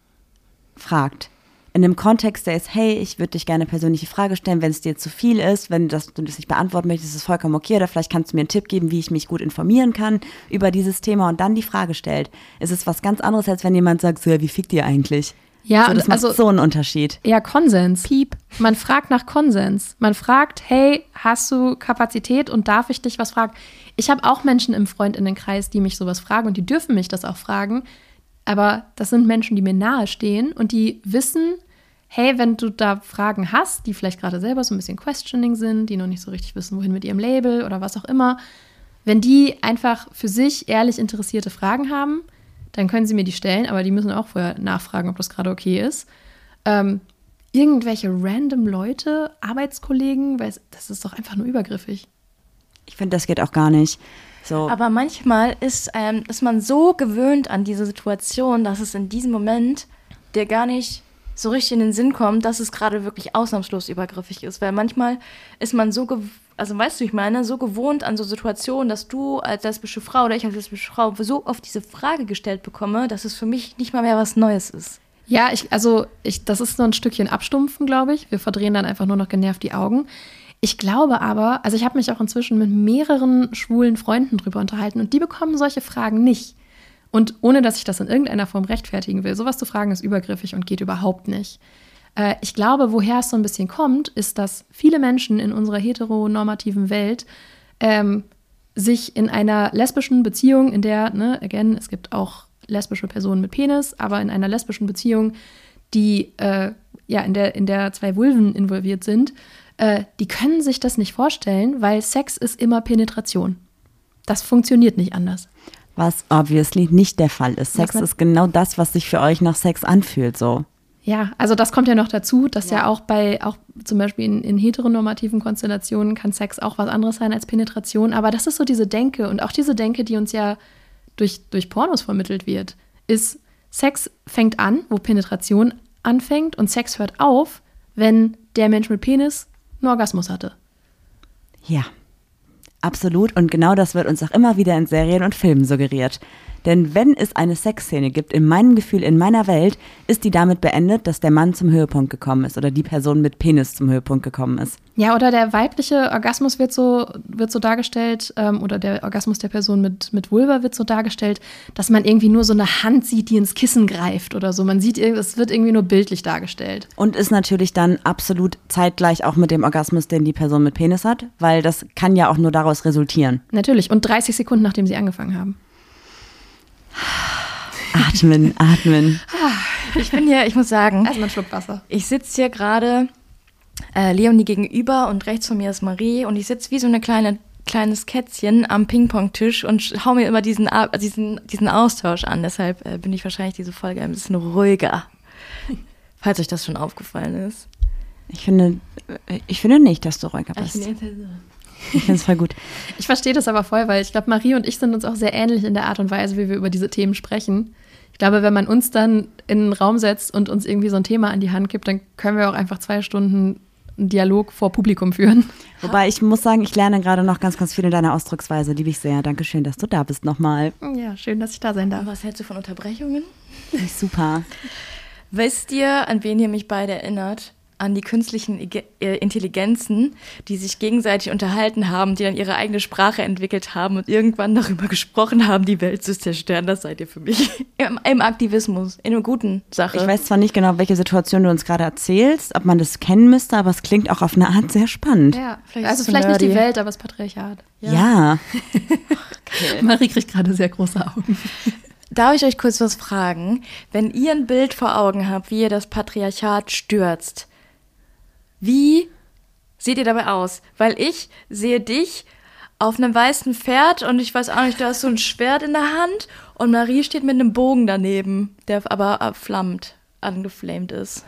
fragt, in dem Kontext, der ist, hey, ich würde dich gerne eine persönliche Frage stellen, wenn es dir zu viel ist, wenn das, du das nicht beantworten möchtest, ist es vollkommen okay. Oder vielleicht kannst du mir einen Tipp geben, wie ich mich gut informieren kann über dieses Thema und dann die Frage stellt. Es ist was ganz anderes, als wenn jemand sagt, so, ja, wie fickt ihr eigentlich? Ja, so, das macht also, so einen Unterschied. Ja, Konsens. Piep. Man fragt nach Konsens. Man fragt, hey, hast du Kapazität und darf ich dich was fragen? Ich habe auch Menschen im Freundinnenkreis, die mich sowas fragen und die dürfen mich das auch fragen. Aber das sind Menschen, die mir nahestehen und die wissen, hey, wenn du da Fragen hast, die vielleicht gerade selber so ein bisschen questioning sind, die noch nicht so richtig wissen, wohin mit ihrem Label oder was auch immer, wenn die einfach für sich ehrlich interessierte Fragen haben, dann können sie mir die stellen, aber die müssen auch vorher nachfragen, ob das gerade okay ist. Ähm, irgendwelche random Leute, Arbeitskollegen, weil das ist doch einfach nur übergriffig. Ich finde, das geht auch gar nicht. So. Aber manchmal ist, ähm, ist man so gewöhnt an diese Situation, dass es in diesem Moment dir gar nicht so richtig in den Sinn kommt, dass es gerade wirklich ausnahmslos übergriffig ist. Weil manchmal ist man so, also weißt du, ich meine, so gewohnt an so Situationen, dass du als lesbische Frau oder ich als lesbische Frau so oft diese Frage gestellt bekomme, dass es für mich nicht mal mehr was Neues ist. Ja, ich, also ich, das ist so ein Stückchen Abstumpfen, glaube ich. Wir verdrehen dann einfach nur noch genervt die Augen. Ich glaube aber, also ich habe mich auch inzwischen mit mehreren schwulen Freunden drüber unterhalten und die bekommen solche Fragen nicht. Und ohne dass ich das in irgendeiner Form rechtfertigen will, sowas zu fragen ist übergriffig und geht überhaupt nicht. Äh, ich glaube, woher es so ein bisschen kommt, ist, dass viele Menschen in unserer heteronormativen Welt ähm, sich in einer lesbischen Beziehung, in der, ne, again, es gibt auch lesbische Personen mit Penis, aber in einer lesbischen Beziehung, die äh, ja in der, in der zwei Vulven involviert sind, äh, die können sich das nicht vorstellen, weil Sex ist immer Penetration. Das funktioniert nicht anders. Was obviously nicht der Fall ist. Sex ist genau das, was sich für euch nach Sex anfühlt, so. Ja, also das kommt ja noch dazu, dass ja, ja auch bei, auch zum Beispiel in, in, heteronormativen Konstellationen kann Sex auch was anderes sein als Penetration. Aber das ist so diese Denke und auch diese Denke, die uns ja durch, durch Pornos vermittelt wird, ist, Sex fängt an, wo Penetration anfängt und Sex hört auf, wenn der Mensch mit Penis einen Orgasmus hatte. Ja, absolut. Und genau das wird uns auch immer wieder in Serien und Filmen suggeriert. Denn wenn es eine Sexszene gibt, in meinem Gefühl, in meiner Welt, ist die damit beendet, dass der Mann zum Höhepunkt gekommen ist oder die Person mit Penis zum Höhepunkt gekommen ist. Ja, oder der weibliche Orgasmus wird so, wird so dargestellt, ähm, oder der Orgasmus der Person mit, mit Vulva wird so dargestellt, dass man irgendwie nur so eine Hand sieht, die ins Kissen greift oder so. Man sieht, es wird irgendwie nur bildlich dargestellt. Und ist natürlich dann absolut zeitgleich auch mit dem Orgasmus, den die Person mit Penis hat, weil das kann ja auch nur daraus resultieren. Natürlich. Und 30 Sekunden, nachdem sie angefangen haben. Atmen, atmen. Ich bin hier, ich muss sagen. Erstmal einen Schluck Wasser. Ich sitze hier gerade äh, Leonie gegenüber und rechts von mir ist Marie und ich sitze wie so eine kleine kleines Kätzchen am Ping-Pong-Tisch und hau mir immer diesen, diesen, diesen Austausch an. Deshalb äh, bin ich wahrscheinlich diese Folge ein bisschen ruhiger. Falls euch das schon aufgefallen ist. Ich finde, ich finde nicht, dass du ruhiger bist. Ich ich finde es voll gut. Ich verstehe das aber voll, weil ich glaube, Marie und ich sind uns auch sehr ähnlich in der Art und Weise, wie wir über diese Themen sprechen. Ich glaube, wenn man uns dann in einen Raum setzt und uns irgendwie so ein Thema an die Hand gibt, dann können wir auch einfach zwei Stunden einen Dialog vor Publikum führen. Wobei ich muss sagen, ich lerne gerade noch ganz, ganz viel in deiner Ausdrucksweise. Liebe ich sehr. Dankeschön, dass du da bist nochmal. Ja, schön, dass ich da sein darf. Was hältst du von Unterbrechungen? Super. Wisst ihr, an wen ihr mich beide erinnert? An die künstlichen äh, Intelligenzen, die sich gegenseitig unterhalten haben, die dann ihre eigene Sprache entwickelt haben und irgendwann darüber gesprochen haben, die Welt zu zerstören. Das seid ihr für mich. Im, Im, Aktivismus, in einer guten Sache. Ich weiß zwar nicht genau, welche Situation du uns gerade erzählst, ob man das kennen müsste, aber es klingt auch auf eine Art sehr spannend. Ja, vielleicht also vielleicht nicht die Welt, aber das Patriarchat. Ja. ja. okay. Marie kriegt gerade sehr große Augen. Darf ich euch kurz was fragen? Wenn ihr ein Bild vor Augen habt, wie ihr das Patriarchat stürzt, wie seht ihr dabei aus? Weil ich sehe dich auf einem weißen Pferd und ich weiß auch nicht, du hast so ein Schwert in der Hand und Marie steht mit einem Bogen daneben, der aber flammt, angeflamed ist.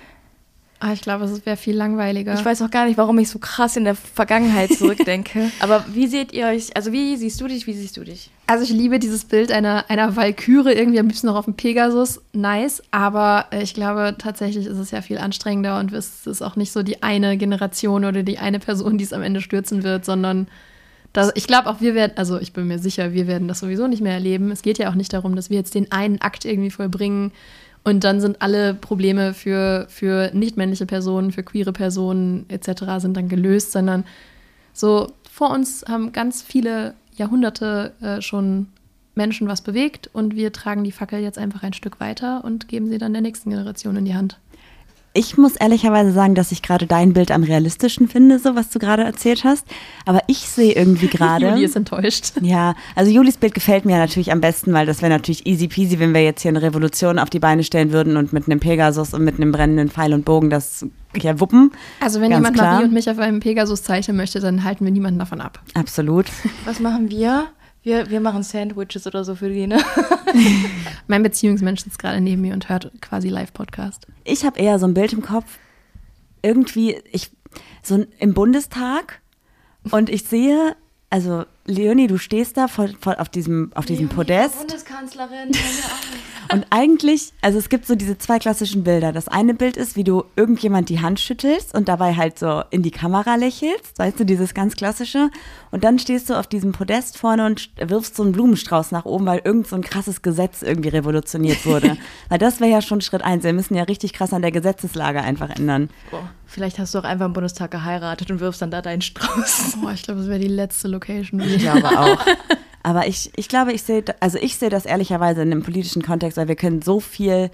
Ah, ich glaube, es wäre viel langweiliger. Ich weiß auch gar nicht, warum ich so krass in der Vergangenheit zurückdenke. Aber wie seht ihr euch, also wie siehst du dich, wie siehst du dich? Also ich liebe dieses Bild einer, einer Valkyrie, irgendwie am liebsten noch auf dem Pegasus. Nice, aber äh, ich glaube, tatsächlich ist es ja viel anstrengender und es ist auch nicht so die eine Generation oder die eine Person, die es am Ende stürzen wird, sondern das, ich glaube auch wir werden, also ich bin mir sicher, wir werden das sowieso nicht mehr erleben. Es geht ja auch nicht darum, dass wir jetzt den einen Akt irgendwie vollbringen, und dann sind alle Probleme für, für nicht-männliche Personen, für queere Personen etc. sind dann gelöst, sondern so vor uns haben ganz viele Jahrhunderte äh, schon Menschen was bewegt und wir tragen die Fackel jetzt einfach ein Stück weiter und geben sie dann der nächsten Generation in die Hand. Ich muss ehrlicherweise sagen, dass ich gerade dein Bild am realistischen finde, so was du gerade erzählt hast. Aber ich sehe irgendwie gerade. Juli ist enttäuscht. Ja, also Julis Bild gefällt mir natürlich am besten, weil das wäre natürlich easy peasy, wenn wir jetzt hier eine Revolution auf die Beine stellen würden und mit einem Pegasus und mit einem brennenden Pfeil und Bogen das ja wuppen. Also wenn jemand klar. Marie und mich auf einem Pegasus zeichnen möchte, dann halten wir niemanden davon ab. Absolut. Was machen wir? Wir, wir machen Sandwiches oder so für die, ne? mein Beziehungsmensch sitzt gerade neben mir und hört quasi Live-Podcast. Ich habe eher so ein Bild im Kopf, irgendwie, ich, so im Bundestag und ich sehe, also Leonie, du stehst da voll, voll auf diesem, auf diesem Podest. Bundeskanzlerin. Und eigentlich, also es gibt so diese zwei klassischen Bilder. Das eine Bild ist, wie du irgendjemand die Hand schüttelst und dabei halt so in die Kamera lächelst, weißt du, dieses ganz klassische. Und dann stehst du auf diesem Podest vorne und wirfst so einen Blumenstrauß nach oben, weil irgend so ein krasses Gesetz irgendwie revolutioniert wurde. weil das wäre ja schon Schritt eins. Wir müssen ja richtig krass an der Gesetzeslage einfach ändern. Boah, vielleicht hast du auch einfach im Bundestag geheiratet und wirfst dann da deinen Strauß. Boah, ich glaube, das wäre die letzte Location. Ich glaube auch. Aber ich, ich glaube, ich sehe, also ich sehe das ehrlicherweise in einem politischen Kontext, weil wir können so viel,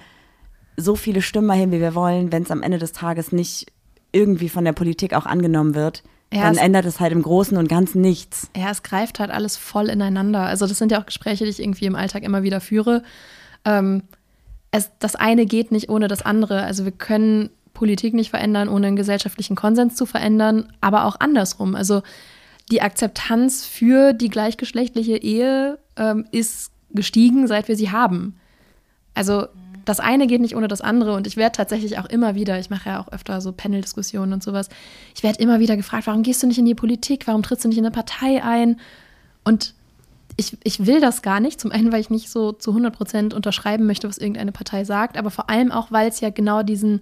so viele Stimmen hin, wie wir wollen, wenn es am Ende des Tages nicht irgendwie von der Politik auch angenommen wird, Ja, dann es- ändert es halt im Großen und Ganzen nichts. Ja, es greift halt alles voll ineinander. Also das sind ja auch Gespräche, die ich irgendwie im Alltag immer wieder führe. Ähm, es, das eine geht nicht ohne das andere. Also wir können Politik nicht verändern, ohne einen gesellschaftlichen Konsens zu verändern, aber auch andersrum. Also die Akzeptanz für die gleichgeschlechtliche Ehe ähm, ist gestiegen, seit wir sie haben. Also das eine geht nicht ohne das andere und ich werde tatsächlich auch immer wieder, ich mache ja auch öfter so Panel-Diskussionen und sowas, ich werde immer wieder gefragt, warum gehst du nicht in die Politik, warum trittst du nicht in eine Partei ein? Und ich, ich will das gar nicht, zum einen, weil ich nicht so zu 100 Prozent unterschreiben möchte, was irgendeine Partei sagt, aber vor allem auch, weil es ja genau diesen,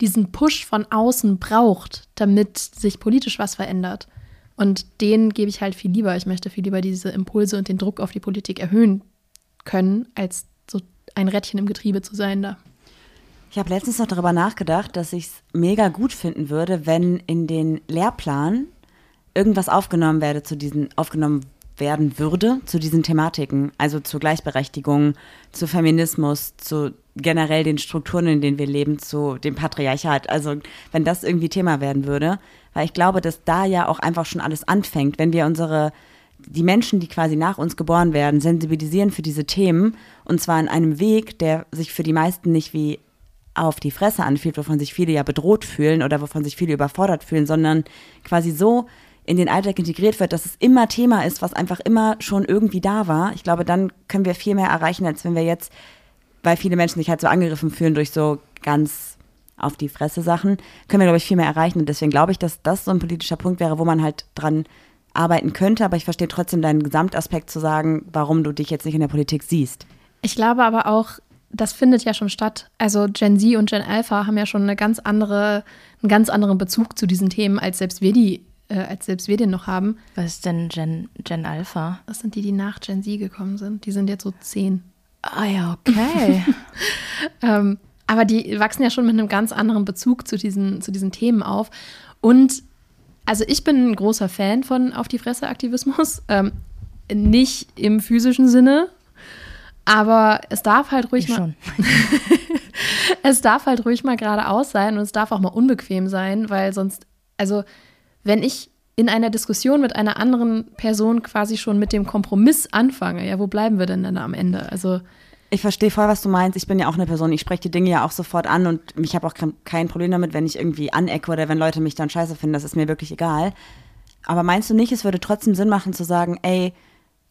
diesen Push von außen braucht, damit sich politisch was verändert. Und den gebe ich halt viel lieber. Ich möchte viel lieber diese Impulse und den Druck auf die Politik erhöhen können, als so ein Rädchen im Getriebe zu sein da. Ich habe letztens noch darüber nachgedacht, dass ich es mega gut finden würde, wenn in den Lehrplan irgendwas aufgenommen werde zu diesen aufgenommen werden würde zu diesen Thematiken, also zur Gleichberechtigung, zu Feminismus, zu generell den Strukturen, in denen wir leben, zu dem Patriarchat. Also wenn das irgendwie Thema werden würde, weil ich glaube, dass da ja auch einfach schon alles anfängt, wenn wir unsere die Menschen, die quasi nach uns geboren werden, sensibilisieren für diese Themen und zwar in einem Weg, der sich für die meisten nicht wie auf die Fresse anfühlt, wovon sich viele ja bedroht fühlen oder wovon sich viele überfordert fühlen, sondern quasi so in den Alltag integriert wird, dass es immer Thema ist, was einfach immer schon irgendwie da war. Ich glaube, dann können wir viel mehr erreichen, als wenn wir jetzt, weil viele Menschen sich halt so angegriffen fühlen durch so ganz auf die Fresse Sachen, können wir, glaube ich, viel mehr erreichen. Und deswegen glaube ich, dass das so ein politischer Punkt wäre, wo man halt dran arbeiten könnte. Aber ich verstehe trotzdem deinen Gesamtaspekt zu sagen, warum du dich jetzt nicht in der Politik siehst. Ich glaube aber auch, das findet ja schon statt. Also Gen Z und Gen Alpha haben ja schon eine ganz andere, einen ganz anderen Bezug zu diesen Themen, als selbst wir die, äh, als selbst wir den noch haben. Was ist denn Gen, Gen Alpha? Das sind die, die nach Gen Z gekommen sind. Die sind jetzt so zehn. Ah ja, okay. Ähm, aber die wachsen ja schon mit einem ganz anderen Bezug zu diesen, zu diesen Themen auf. Und also ich bin ein großer Fan von Auf die Fresse-Aktivismus. Ähm, nicht im physischen Sinne, aber es darf halt ruhig ich mal. schon. es darf halt ruhig mal geradeaus sein und es darf auch mal unbequem sein, weil sonst, also wenn ich in einer Diskussion mit einer anderen Person quasi schon mit dem Kompromiss anfange, ja, wo bleiben wir denn dann am Ende? Also Ich verstehe voll, was du meinst. Ich bin ja auch eine Person, ich spreche die Dinge ja auch sofort an und ich habe auch kein- Problem damit, wenn ich irgendwie anecke oder wenn Leute mich dann scheiße finden. Das ist mir wirklich egal. Aber meinst du nicht, es würde trotzdem Sinn machen zu sagen, ey,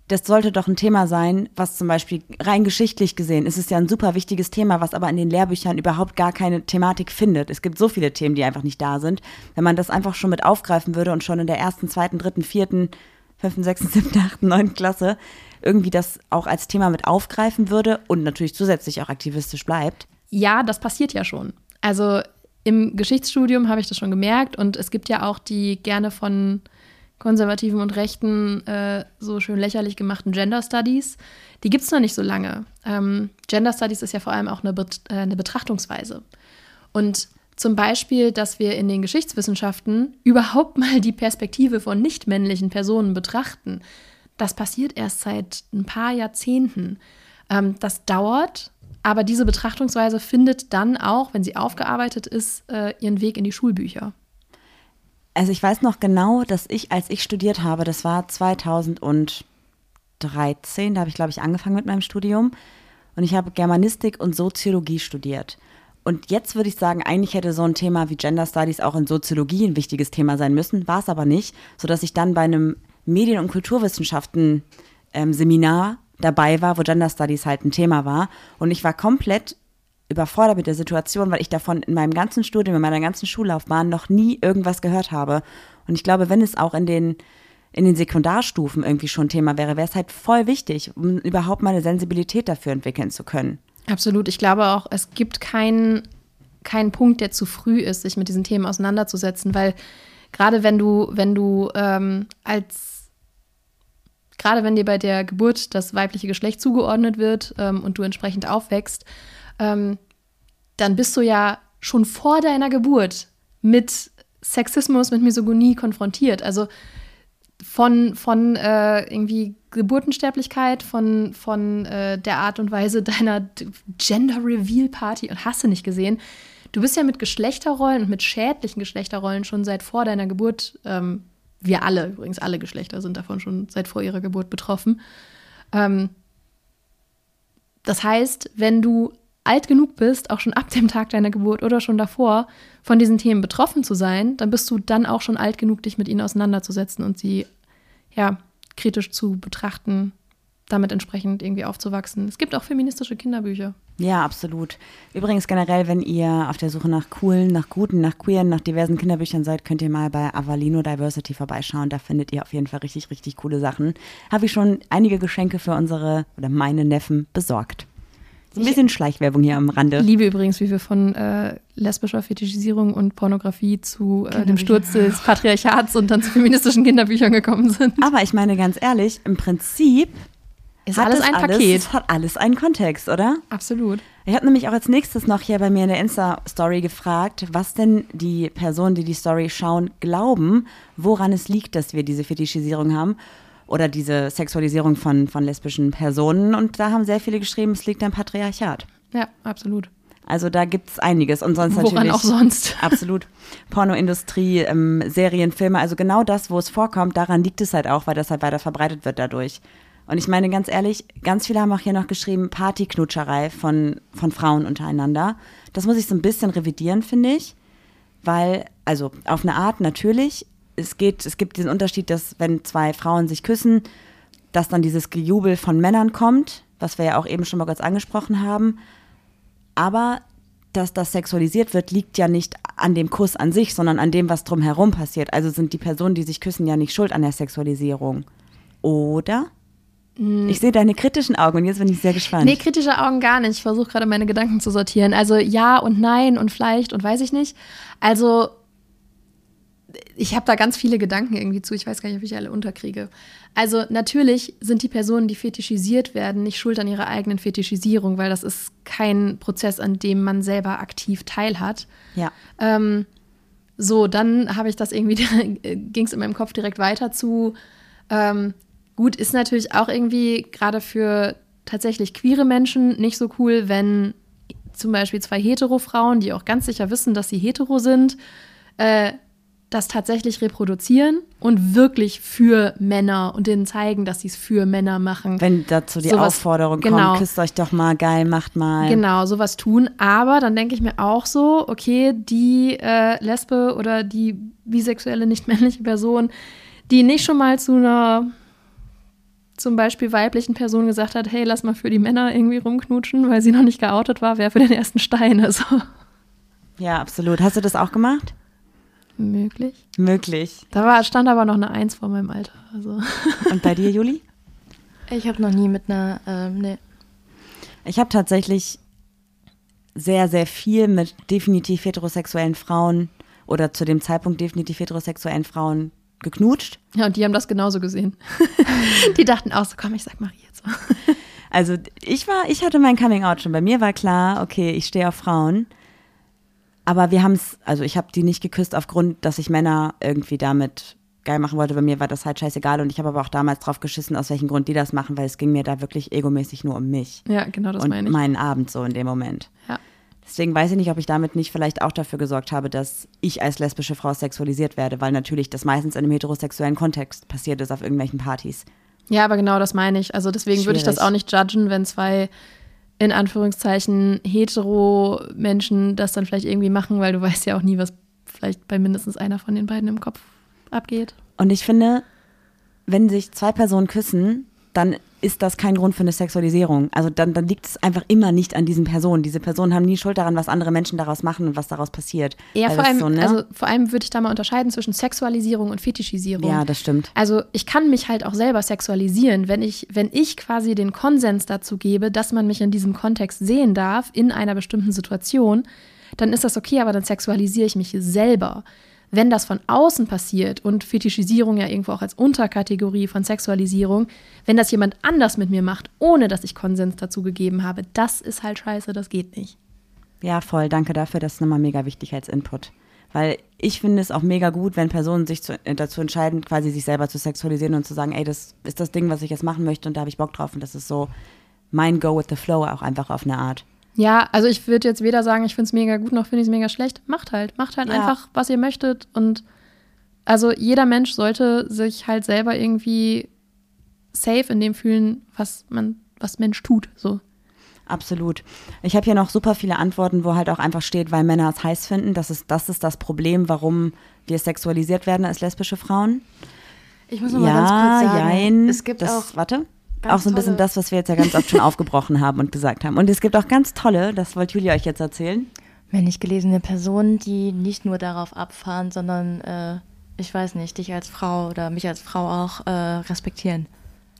das sollte doch ein Thema sein, was zum Beispiel rein geschichtlich gesehen ist es ja ein super wichtiges Thema, was aber in den Lehrbüchern überhaupt gar keine Thematik findet. Es gibt so viele Themen, die einfach nicht da sind. Wenn man das einfach schon mit aufgreifen würde und schon in der ersten, zweiten, dritten, vierten, fünften, sechsten, siebten, achten, neunten Klasse irgendwie das auch als Thema mit aufgreifen würde und natürlich zusätzlich auch aktivistisch bleibt. Ja, das passiert ja schon. Also im Geschichtsstudium habe ich das schon gemerkt und es gibt ja auch die gerne von Konservativen und Rechten äh, so schön lächerlich gemachten Gender Studies. Die gibt es noch nicht so lange. Ähm, Gender Studies ist ja vor allem auch eine, Bet äh, eine Betrachtungsweise. Und zum Beispiel, dass wir in den Geschichtswissenschaften überhaupt mal die Perspektive von nicht-männlichen Personen betrachten, das passiert erst seit ein paar Jahrzehnten. Ähm, das dauert, aber diese Betrachtungsweise findet dann auch, wenn sie aufgearbeitet ist, äh, ihren Weg in die Schulbücher. Also ich weiß noch genau, dass ich, als ich studiert habe, das war 2013, da habe ich, glaube ich, angefangen mit meinem Studium. Und ich habe Germanistik und Soziologie studiert. Und jetzt würde ich sagen, eigentlich hätte so ein Thema wie Gender Studies auch in Soziologie ein wichtiges Thema sein müssen, war es aber nicht, sodass ich dann bei einem Medien- und Kulturwissenschaften ähm, dabei war, wo Gender Studies halt ein Thema war. Und ich war komplett überfordert mit der Situation, weil ich davon in meinem ganzen Studium, in meiner ganzen Schullaufbahn noch nie irgendwas gehört habe. Und ich glaube, wenn es auch in den in den Sekundarstufen irgendwie schon Thema wäre, wäre es halt voll wichtig, um überhaupt mal eine Sensibilität dafür entwickeln zu können. Absolut. Ich glaube auch, es gibt keinen kein Punkt, der zu früh ist, sich mit diesen Themen auseinanderzusetzen, weil gerade wenn du, wenn du ähm, als gerade wenn dir bei der Geburt das weibliche Geschlecht zugeordnet wird ähm, und du entsprechend aufwächst, ähm, dann bist du ja schon vor deiner Geburt mit Sexismus, mit Misogonie konfrontiert. Also von, von äh, irgendwie Geburtensterblichkeit, von, von äh, der Art und Weise deiner Gender Reveal Party und hast du nicht gesehen. Du bist ja mit Geschlechterrollen und mit schädlichen Geschlechterrollen schon seit vor deiner Geburt, ähm, wir alle, übrigens alle Geschlechter sind davon schon seit vor ihrer Geburt betroffen. Ähm, das heißt, wenn du alt genug bist, auch schon ab dem Tag deiner Geburt oder schon davor, von diesen Themen betroffen zu sein, dann bist du dann auch schon alt genug, dich mit ihnen auseinanderzusetzen und sie ja kritisch zu betrachten, damit entsprechend irgendwie aufzuwachsen. Es gibt auch feministische Kinderbücher. Ja, absolut. Übrigens generell, wenn ihr auf der Suche nach coolen, nach guten, nach queeren, nach diversen Kinderbüchern seid, könnt ihr mal bei Avalino Diversity vorbeischauen. Da findet ihr auf jeden Fall richtig, richtig coole Sachen. Habe ich schon einige Geschenke für unsere oder meine Neffen besorgt. Ein bisschen Schleichwerbung hier am Rande. Ich liebe übrigens, wie wir von äh, lesbischer Fetischisierung und Pornografie zu äh, dem Sturz des Patriarchats und dann zu feministischen Kinderbüchern gekommen sind. Aber ich meine ganz ehrlich, im Prinzip ist alles ein alles, Paket. hat alles einen Kontext, oder? Absolut. Ich habe nämlich auch als nächstes noch hier bei mir in der Insta-Story gefragt, was denn die Personen, die die Story schauen, glauben, woran es liegt, dass wir diese Fetischisierung haben oder diese Sexualisierung von, von lesbischen Personen. Und da haben sehr viele geschrieben, es liegt am Patriarchat. Ja, absolut. Also da gibt es einiges und sonst Woran natürlich. auch sonst. Absolut. Pornoindustrie, ähm, Serien, Filme, also genau das, wo es vorkommt, daran liegt es halt auch, weil das halt weiter verbreitet wird dadurch. Und ich meine ganz ehrlich, ganz viele haben auch hier noch geschrieben, Partyknutscherei von, von Frauen untereinander. Das muss ich so ein bisschen revidieren, finde ich. Weil, also auf eine Art natürlich, es geht, es gibt diesen Unterschied, dass wenn zwei Frauen sich küssen, dass dann dieses Gejubel von Männern kommt, was wir ja auch eben schon mal kurz angesprochen haben. Aber dass das sexualisiert wird, liegt ja nicht an dem Kuss an sich, sondern an dem, was drumherum passiert. Also sind die Personen, die sich küssen, ja nicht schuld an der Sexualisierung. Oder? Ich sehe deine kritischen Augen und jetzt bin ich sehr gespannt. Nee, kritische Augen gar nicht. Ich versuche gerade meine Gedanken zu sortieren. Also ja und nein und vielleicht und weiß ich nicht. Also ich habe da ganz viele Gedanken irgendwie zu. Ich weiß gar nicht, ob ich alle unterkriege. Also natürlich sind die Personen, die fetischisiert werden, nicht schuld an ihrer eigenen Fetischisierung, weil das ist kein Prozess, an dem man selber aktiv teilhat. Ja. Ähm, so, dann habe ich das irgendwie, ging es in meinem Kopf direkt weiter zu. Ähm, gut, ist natürlich auch irgendwie gerade für tatsächlich queere Menschen nicht so cool, wenn zum Beispiel zwei Hetero-Frauen, die auch ganz sicher wissen, dass sie hetero sind, äh, das tatsächlich reproduzieren und wirklich für Männer und denen zeigen, dass sie es für Männer machen. Wenn dazu die sowas, Aufforderung genau, kommt, küsst euch doch mal, geil, macht mal. Genau, sowas tun. Aber dann denke ich mir auch so, okay, die äh, Lesbe oder die bisexuelle, nicht männliche Person, die nicht schon mal zu einer zum Beispiel weiblichen Person gesagt hat, hey, lass mal für die Männer irgendwie rumknutschen, weil sie noch nicht geoutet war, wer für den ersten Stein. Also. Ja, absolut. Hast du das auch gemacht? Möglich. Möglich. Da war, stand aber noch eine Eins vor meinem Alter. Also. Und bei dir, Juli? Ich habe noch nie mit einer, ähm, nee. Ich habe tatsächlich sehr, sehr viel mit definitiv heterosexuellen Frauen oder zu dem Zeitpunkt definitiv heterosexuellen Frauen geknutscht. Ja, und die haben das genauso gesehen. die dachten auch so, komm, ich sag Marie jetzt. also ich war, ich hatte mein Coming Out schon. Bei mir war klar, okay, ich stehe auf Frauen. Aber wir haben es, also ich habe die nicht geküsst aufgrund, dass ich Männer irgendwie damit geil machen wollte. Bei mir war das halt scheißegal und ich habe aber auch damals drauf geschissen, aus welchem Grund die das machen, weil es ging mir da wirklich egomäßig nur um mich. Ja, genau das und meine ich. meinen Abend so in dem Moment. Ja. Deswegen weiß ich nicht, ob ich damit nicht vielleicht auch dafür gesorgt habe, dass ich als lesbische Frau sexualisiert werde, weil natürlich das meistens in einem heterosexuellen Kontext passiert ist auf irgendwelchen Partys. Ja, aber genau das meine ich. Also deswegen würde ich das auch nicht judgen, wenn zwei in Anführungszeichen hetero Menschen das dann vielleicht irgendwie machen, weil du weißt ja auch nie, was vielleicht bei mindestens einer von den beiden im Kopf abgeht. Und ich finde, wenn sich zwei Personen küssen, dann ist das kein Grund für eine Sexualisierung. Also dann, dann liegt es einfach immer nicht an diesen Personen. Diese Personen haben nie Schuld daran, was andere Menschen daraus machen und was daraus passiert. Ja, vor allem, so, ne? also vor allem würde ich da mal unterscheiden zwischen Sexualisierung und Fetischisierung. ja, das stimmt. Also ich kann mich halt auch selber sexualisieren, wenn ich, wenn ich quasi den Konsens dazu gebe, dass man mich in diesem Kontext sehen darf, in einer bestimmten Situation, dann ist das okay, aber dann sexualisiere ich mich selber. Wenn das von außen passiert und Fetischisierung ja irgendwo auch als Unterkategorie von Sexualisierung, wenn das jemand anders mit mir macht, ohne dass ich Konsens dazu gegeben habe, das ist halt scheiße, das geht nicht. Ja, voll. Danke dafür. Das ist nochmal mega wichtig als Input. Weil ich finde es auch mega gut, wenn Personen sich zu, äh, dazu entscheiden, quasi sich selber zu sexualisieren und zu sagen, ey, das ist das Ding, was ich jetzt machen möchte und da habe ich Bock drauf. Und das ist so mein Go with the Flow auch einfach auf eine Art. Ja, also ich würde jetzt weder sagen, ich finde es mega gut, noch finde ich es mega schlecht. Macht halt. Macht halt Ja. einfach, was ihr möchtet. Und also jeder Mensch sollte sich halt selber irgendwie safe in dem fühlen, was man, was Mensch tut. So. Absolut. Ich habe hier noch super viele Antworten, wo halt auch einfach steht, weil Männer es heiß finden. Das ist, das ist das Problem, warum wir sexualisiert werden als lesbische Frauen. Ich muss noch mal ganz kurz sagen, jein. es gibt das, auch Warte. Ganz Auch so ein bisschen tolle- das, was wir jetzt ja ganz oft schon aufgebrochen haben und gesagt haben. Und es gibt auch ganz tolle, das wollte Julia euch jetzt erzählen. männlich gelesene Personen, die nicht nur darauf abfahren, sondern, äh, ich weiß nicht, dich als Frau oder mich als Frau auch äh, respektieren.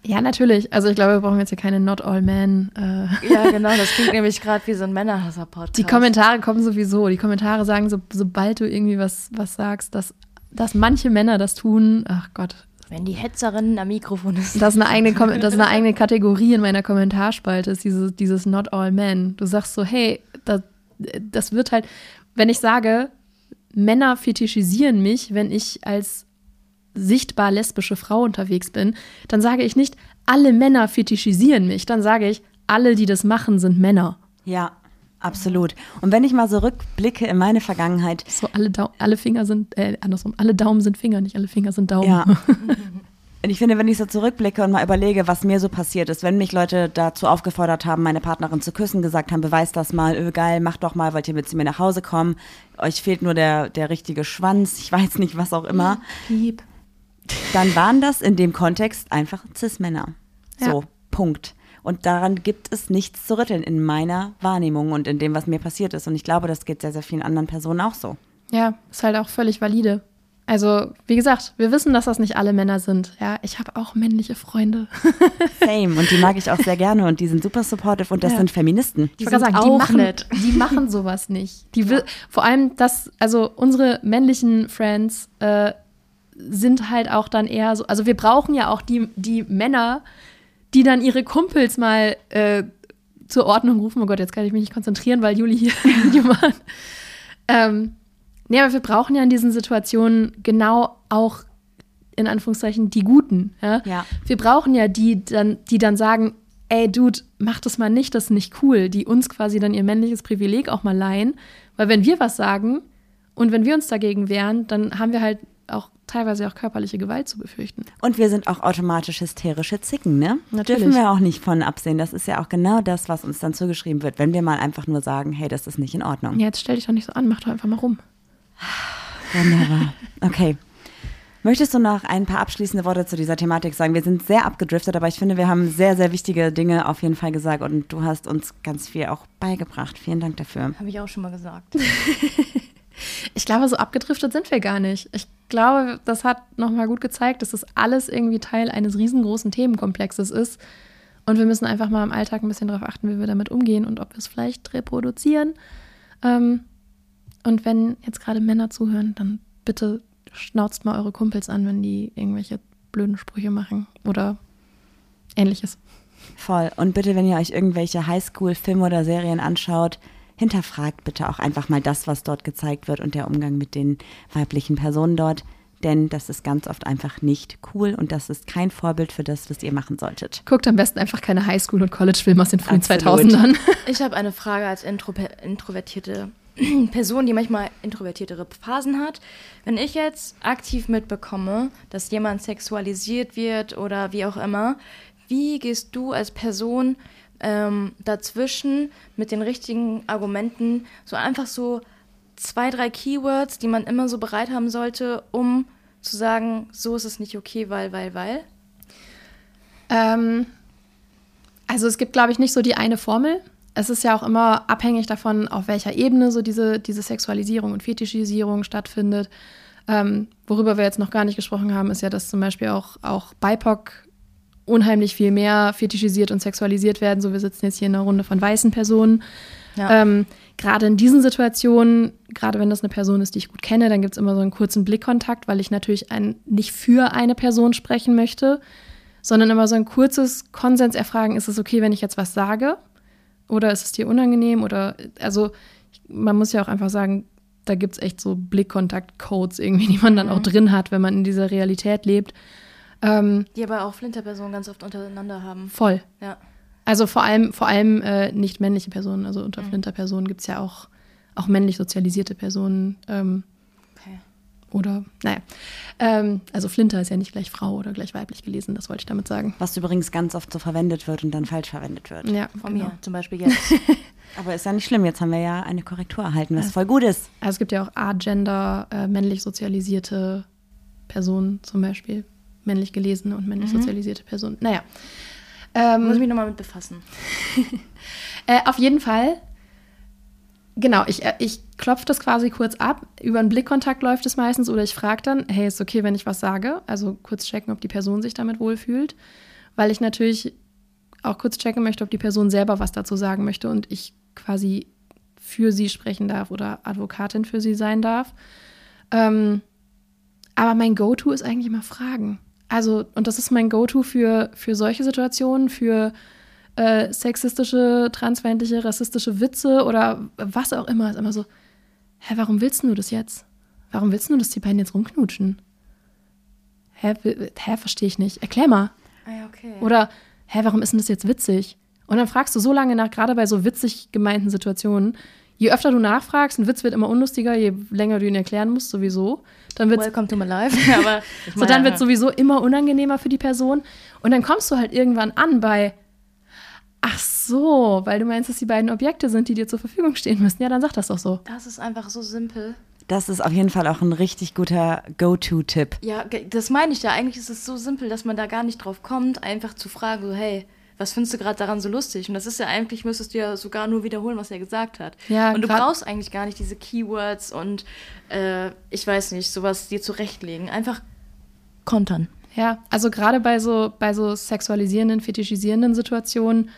Ja, natürlich. Also ich glaube, wir brauchen jetzt hier keine Not All Men. Äh. Ja, genau, das klingt nämlich gerade wie so ein Männerhasser-Podcast. Die Kommentare kommen sowieso. Die Kommentare sagen, so, sobald du irgendwie was, was sagst, dass, dass manche Männer das tun, ach Gott, Wenn die Hetzerin am Mikrofon ist. Das ist eine eigene, Kom- das ist eine eigene Kategorie in meiner Kommentarspalte, ist dieses, dieses Not All Men. Du sagst so, hey, das, das wird halt, wenn ich sage, Männer fetischisieren mich, wenn ich als sichtbar lesbische Frau unterwegs bin, dann sage ich nicht, alle Männer fetischisieren mich. Dann sage ich, alle, die das machen, sind Männer. Ja, absolut. Und wenn ich mal so rückblicke in meine Vergangenheit, So, alle, Dau alle Finger sind, äh, andersrum, alle Daumen sind Finger, nicht alle Finger sind Daumen. Ja. Und ich finde, wenn ich so zurückblicke und mal überlege, was mir so passiert ist, wenn mich Leute dazu aufgefordert haben, meine Partnerin zu küssen, gesagt haben, beweist das mal, öh, geil, macht doch mal, wollt ihr mit zu mir nach Hause kommen, euch fehlt nur der, der richtige Schwanz, ich weiß nicht, was auch immer, Piep. dann waren das in dem Kontext einfach Cis-Männer. So, Ja. Punkt. Und daran gibt es nichts zu rütteln in meiner Wahrnehmung und in dem, was mir passiert ist. Und ich glaube, das geht sehr, sehr vielen anderen Personen auch so. Ja, ist halt auch völlig valide. Also, wie gesagt, wir wissen, dass das nicht alle Männer sind. Ja, ich habe auch männliche Freunde. Same. Und die mag ich auch sehr gerne und die sind super supportive und das Ja. sind Feministen. Ich Die wollte sind sagen, die auch machen, nett. die machen sowas nicht. Die will, Vor allem, das, also unsere männlichen Friends äh, sind halt auch dann eher so, also wir brauchen ja auch die, die Männer, die dann ihre Kumpels mal äh, zur Ordnung rufen. Oh Gott, jetzt kann ich mich nicht konzentrieren, weil Juli hier ein Video macht. Ähm, nee, aber wir brauchen ja in diesen Situationen genau auch in Anführungszeichen die Guten. Ja? Ja. Wir brauchen ja die dann, die dann sagen, ey Dude, mach das mal nicht, das ist nicht cool, die uns quasi dann ihr männliches Privileg auch mal leihen. Weil wenn wir was sagen und wenn wir uns dagegen wehren, dann haben wir halt auch teilweise auch körperliche Gewalt zu befürchten. Und wir sind auch automatisch hysterische Zicken, ne? Natürlich. Dürfen wir auch nicht von absehen. Das ist ja auch genau das, was uns dann zugeschrieben wird, wenn wir mal einfach nur sagen, hey, das ist nicht in Ordnung. Ja, jetzt stell dich doch nicht so an, mach doch einfach mal rum. Wunderbar. Okay. Möchtest du noch ein paar abschließende Worte zu dieser Thematik sagen? Wir sind sehr abgedriftet, aber ich finde, wir haben sehr, sehr wichtige Dinge auf jeden Fall gesagt und du hast uns ganz viel auch beigebracht. Vielen Dank dafür. Habe ich auch schon mal gesagt. Ich glaube, so abgedriftet sind wir gar nicht. Ich glaube, das hat nochmal gut gezeigt, dass das alles irgendwie Teil eines riesengroßen Themenkomplexes ist. Und wir müssen einfach mal im Alltag ein bisschen darauf achten, wie wir damit umgehen und ob wir es vielleicht reproduzieren. Ähm, und wenn jetzt gerade Männer zuhören, dann bitte schnauzt mal eure Kumpels an, wenn die irgendwelche blöden Sprüche machen oder ähnliches. Voll. Und bitte, wenn ihr euch irgendwelche Highschool-Filme oder Serien anschaut, hinterfragt bitte auch einfach mal das, was dort gezeigt wird und der Umgang mit den weiblichen Personen dort. Denn das ist ganz oft einfach nicht cool und das ist kein Vorbild für das, was ihr machen solltet. Guckt am besten einfach keine Highschool- und College-Filme aus den frühen Absolut. 2000ern. Ich habe eine Frage als intro introvertierte Person, die manchmal introvertiertere Phasen hat. Wenn ich jetzt aktiv mitbekomme, dass jemand sexualisiert wird oder wie auch immer, wie gehst du als Person ähm, dazwischen mit den richtigen Argumenten, so einfach so zwei, drei Keywords, die man immer so bereit haben sollte, um zu sagen, so ist es nicht okay, weil, weil, weil? Ähm, Also es gibt, glaube ich, nicht so die eine Formel. Es ist ja auch immer abhängig davon, auf welcher Ebene so diese, diese Sexualisierung und Fetischisierung stattfindet. Ähm, worüber wir jetzt noch gar nicht gesprochen haben, ist ja, dass zum Beispiel auch, auch BIPOC unheimlich viel mehr fetischisiert und sexualisiert werden. So, wir sitzen jetzt hier in einer Runde von weißen Personen. Ja. Ähm, gerade in diesen Situationen, gerade wenn das eine Person ist, die ich gut kenne, dann gibt es immer so einen kurzen Blickkontakt, weil ich natürlich ein, nicht für eine Person sprechen möchte, sondern immer so ein kurzes Konsens erfragen, ist es okay, wenn ich jetzt was sage? Oder ist es dir unangenehm? Oder also man muss ja auch einfach sagen, da gibt es echt so Blickkontakt-Codes irgendwie, die man dann mhm. auch drin hat, wenn man in dieser Realität lebt. Ähm, die aber auch Flinterpersonen ganz oft untereinander haben. Voll. Ja. Also vor allem, vor allem äh, nicht männliche Personen. Also unter mhm. Flinterpersonen gibt es ja auch, auch männlich sozialisierte Personen. Ähm, okay. Oder, naja. Ähm, also Flinter ist ja nicht gleich Frau oder gleich weiblich gelesen, das wollte ich damit sagen. Was übrigens ganz oft so verwendet wird und dann falsch verwendet wird. Ja, von genau. mir zum Beispiel jetzt. Aber ist ja nicht schlimm, jetzt haben wir ja eine Korrektur erhalten, was ja. voll gut ist. Also es gibt ja auch agender, äh, männlich sozialisierte Personen zum Beispiel. Männlich gelesene und männlich mhm. sozialisierte Personen. Naja. Ähm, Muss ich mich nochmal mit befassen. äh, auf jeden Fall. Genau, ich, äh, ich klopfe das quasi kurz ab. Über einen Blickkontakt läuft es meistens oder ich frage dann, hey, ist okay, wenn ich was sage? Also kurz checken, ob die Person sich damit wohlfühlt. Weil ich natürlich auch kurz checken möchte, ob die Person selber was dazu sagen möchte und ich quasi für sie sprechen darf oder Advokatin für sie sein darf. Ähm, aber mein Go-To ist eigentlich immer Fragen. Also, und das ist mein Go-To für, für solche Situationen, für äh, sexistische, transfeindliche, rassistische Witze oder was auch immer. Ist immer so, hä, warum willst du das jetzt? Warum willst du, dass die beiden jetzt rumknutschen? Hä, hä verstehe ich nicht. Erklär mal. Ah, okay. Oder, hä, warum ist denn das jetzt witzig? Und dann fragst du so lange nach, gerade bei so witzig gemeinten Situationen, je öfter du nachfragst, ein Witz wird immer unlustiger, je länger du ihn erklären musst, sowieso. Dann wird's, Welcome to my life. Aber so, dann wird es sowieso immer unangenehmer für die Person. Und dann kommst du halt irgendwann an bei, ach so, weil du meinst, dass die beiden Objekte sind, die dir zur Verfügung stehen müssen. Ja, dann sag das doch so. Das ist einfach so simpel. Das ist auf jeden Fall auch ein richtig guter Go-To-Tipp. Ja, das meine ich ja. Eigentlich ist es so simpel, dass man da gar nicht drauf kommt, einfach zu fragen, so, hey, was findest du gerade daran so lustig? Und das ist ja eigentlich, müsstest du ja sogar nur wiederholen, was er gesagt hat. Ja, und du brauchst eigentlich gar nicht diese Keywords und äh, ich weiß nicht, sowas dir zurechtlegen. Einfach kontern. Ja, also gerade bei so, bei so sexualisierenden, fetischisierenden Situationen,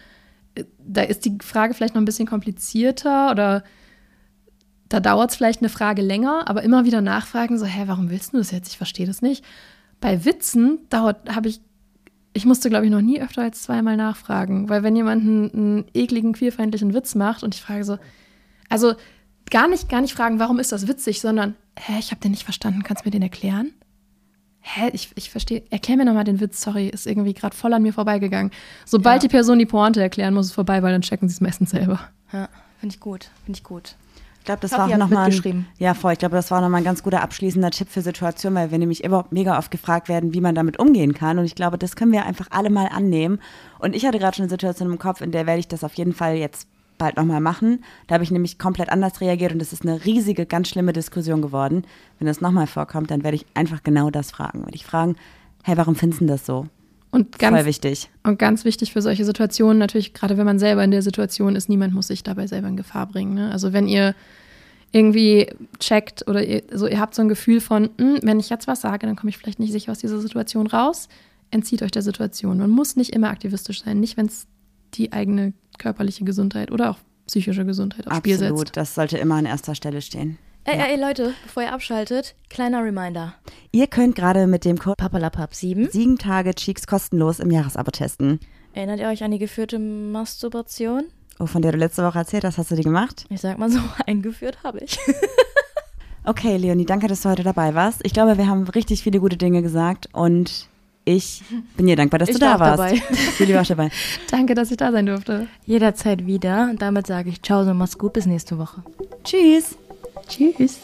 äh, da ist die Frage vielleicht noch ein bisschen komplizierter oder da dauert es vielleicht eine Frage länger, aber immer wieder nachfragen, so, hä, warum willst du das jetzt? Ich verstehe das nicht. Bei Witzen dauert, habe ich ich musste, glaube ich, noch nie öfter als zweimal nachfragen, weil wenn jemand einen, einen ekligen, queerfeindlichen Witz macht und ich frage so, also gar nicht, gar nicht fragen, warum ist das witzig, sondern, hä, ich habe den nicht verstanden, kannst du mir den erklären? Hä, ich, ich verstehe, erklär mir nochmal den Witz, sorry, ist irgendwie gerade voll an mir vorbeigegangen. Sobald ja. die Person die Pointe erklären, muss es vorbei, weil dann checken sie es meistens selber. Ja, finde ich gut, finde ich gut. Ich glaube, das war auch nochmal ein, ja voll. Ich glaube, das war nochmal ein ganz guter abschließender Tipp für Situationen, weil wir nämlich immer mega oft gefragt werden, wie man damit umgehen kann. Und ich glaube, das können wir einfach alle mal annehmen. Und ich hatte gerade schon eine Situation im Kopf, in der werde ich das auf jeden Fall jetzt bald nochmal machen. Da habe ich nämlich komplett anders reagiert und es ist eine riesige, ganz schlimme Diskussion geworden. Wenn das nochmal vorkommt, dann werde ich einfach genau das fragen. Werde ich fragen, hey, warum findest du das so? Und ganz, Voll wichtig. Und ganz wichtig für solche Situationen, natürlich, gerade wenn man selber in der Situation ist, niemand muss sich dabei selber in Gefahr bringen. Ne? Also wenn ihr irgendwie checkt oder ihr, also ihr habt so ein Gefühl von, hm, wenn ich jetzt was sage, dann komme ich vielleicht nicht sicher aus dieser Situation raus, entzieht euch der Situation. Man muss nicht immer aktivistisch sein, nicht wenn es die eigene körperliche Gesundheit oder auch psychische Gesundheit aufs Spiel setzt. Absolut, das sollte immer an erster Stelle stehen. Ey, ja. ey, Leute, bevor ihr abschaltet, kleiner Reminder. Ihr könnt gerade mit dem Code PAPALAPAP7 sieben Tage Cheeks kostenlos im Jahresabo testen. Erinnert ihr euch an die geführte Masturbation? Oh, von der du letzte Woche erzählt hast, hast du die gemacht? Ich sag mal so, eingeführt habe ich. okay, Leonie, danke, dass du heute dabei warst. Ich glaube, wir haben richtig viele gute Dinge gesagt und ich bin dir dankbar, dass ich du da warst. Dabei. Julie war dabei. Danke, dass ich da sein durfte. Jederzeit wieder. Und damit sage ich Ciao, so mach's gut, bis nächste Woche. Tschüss. Tschüss.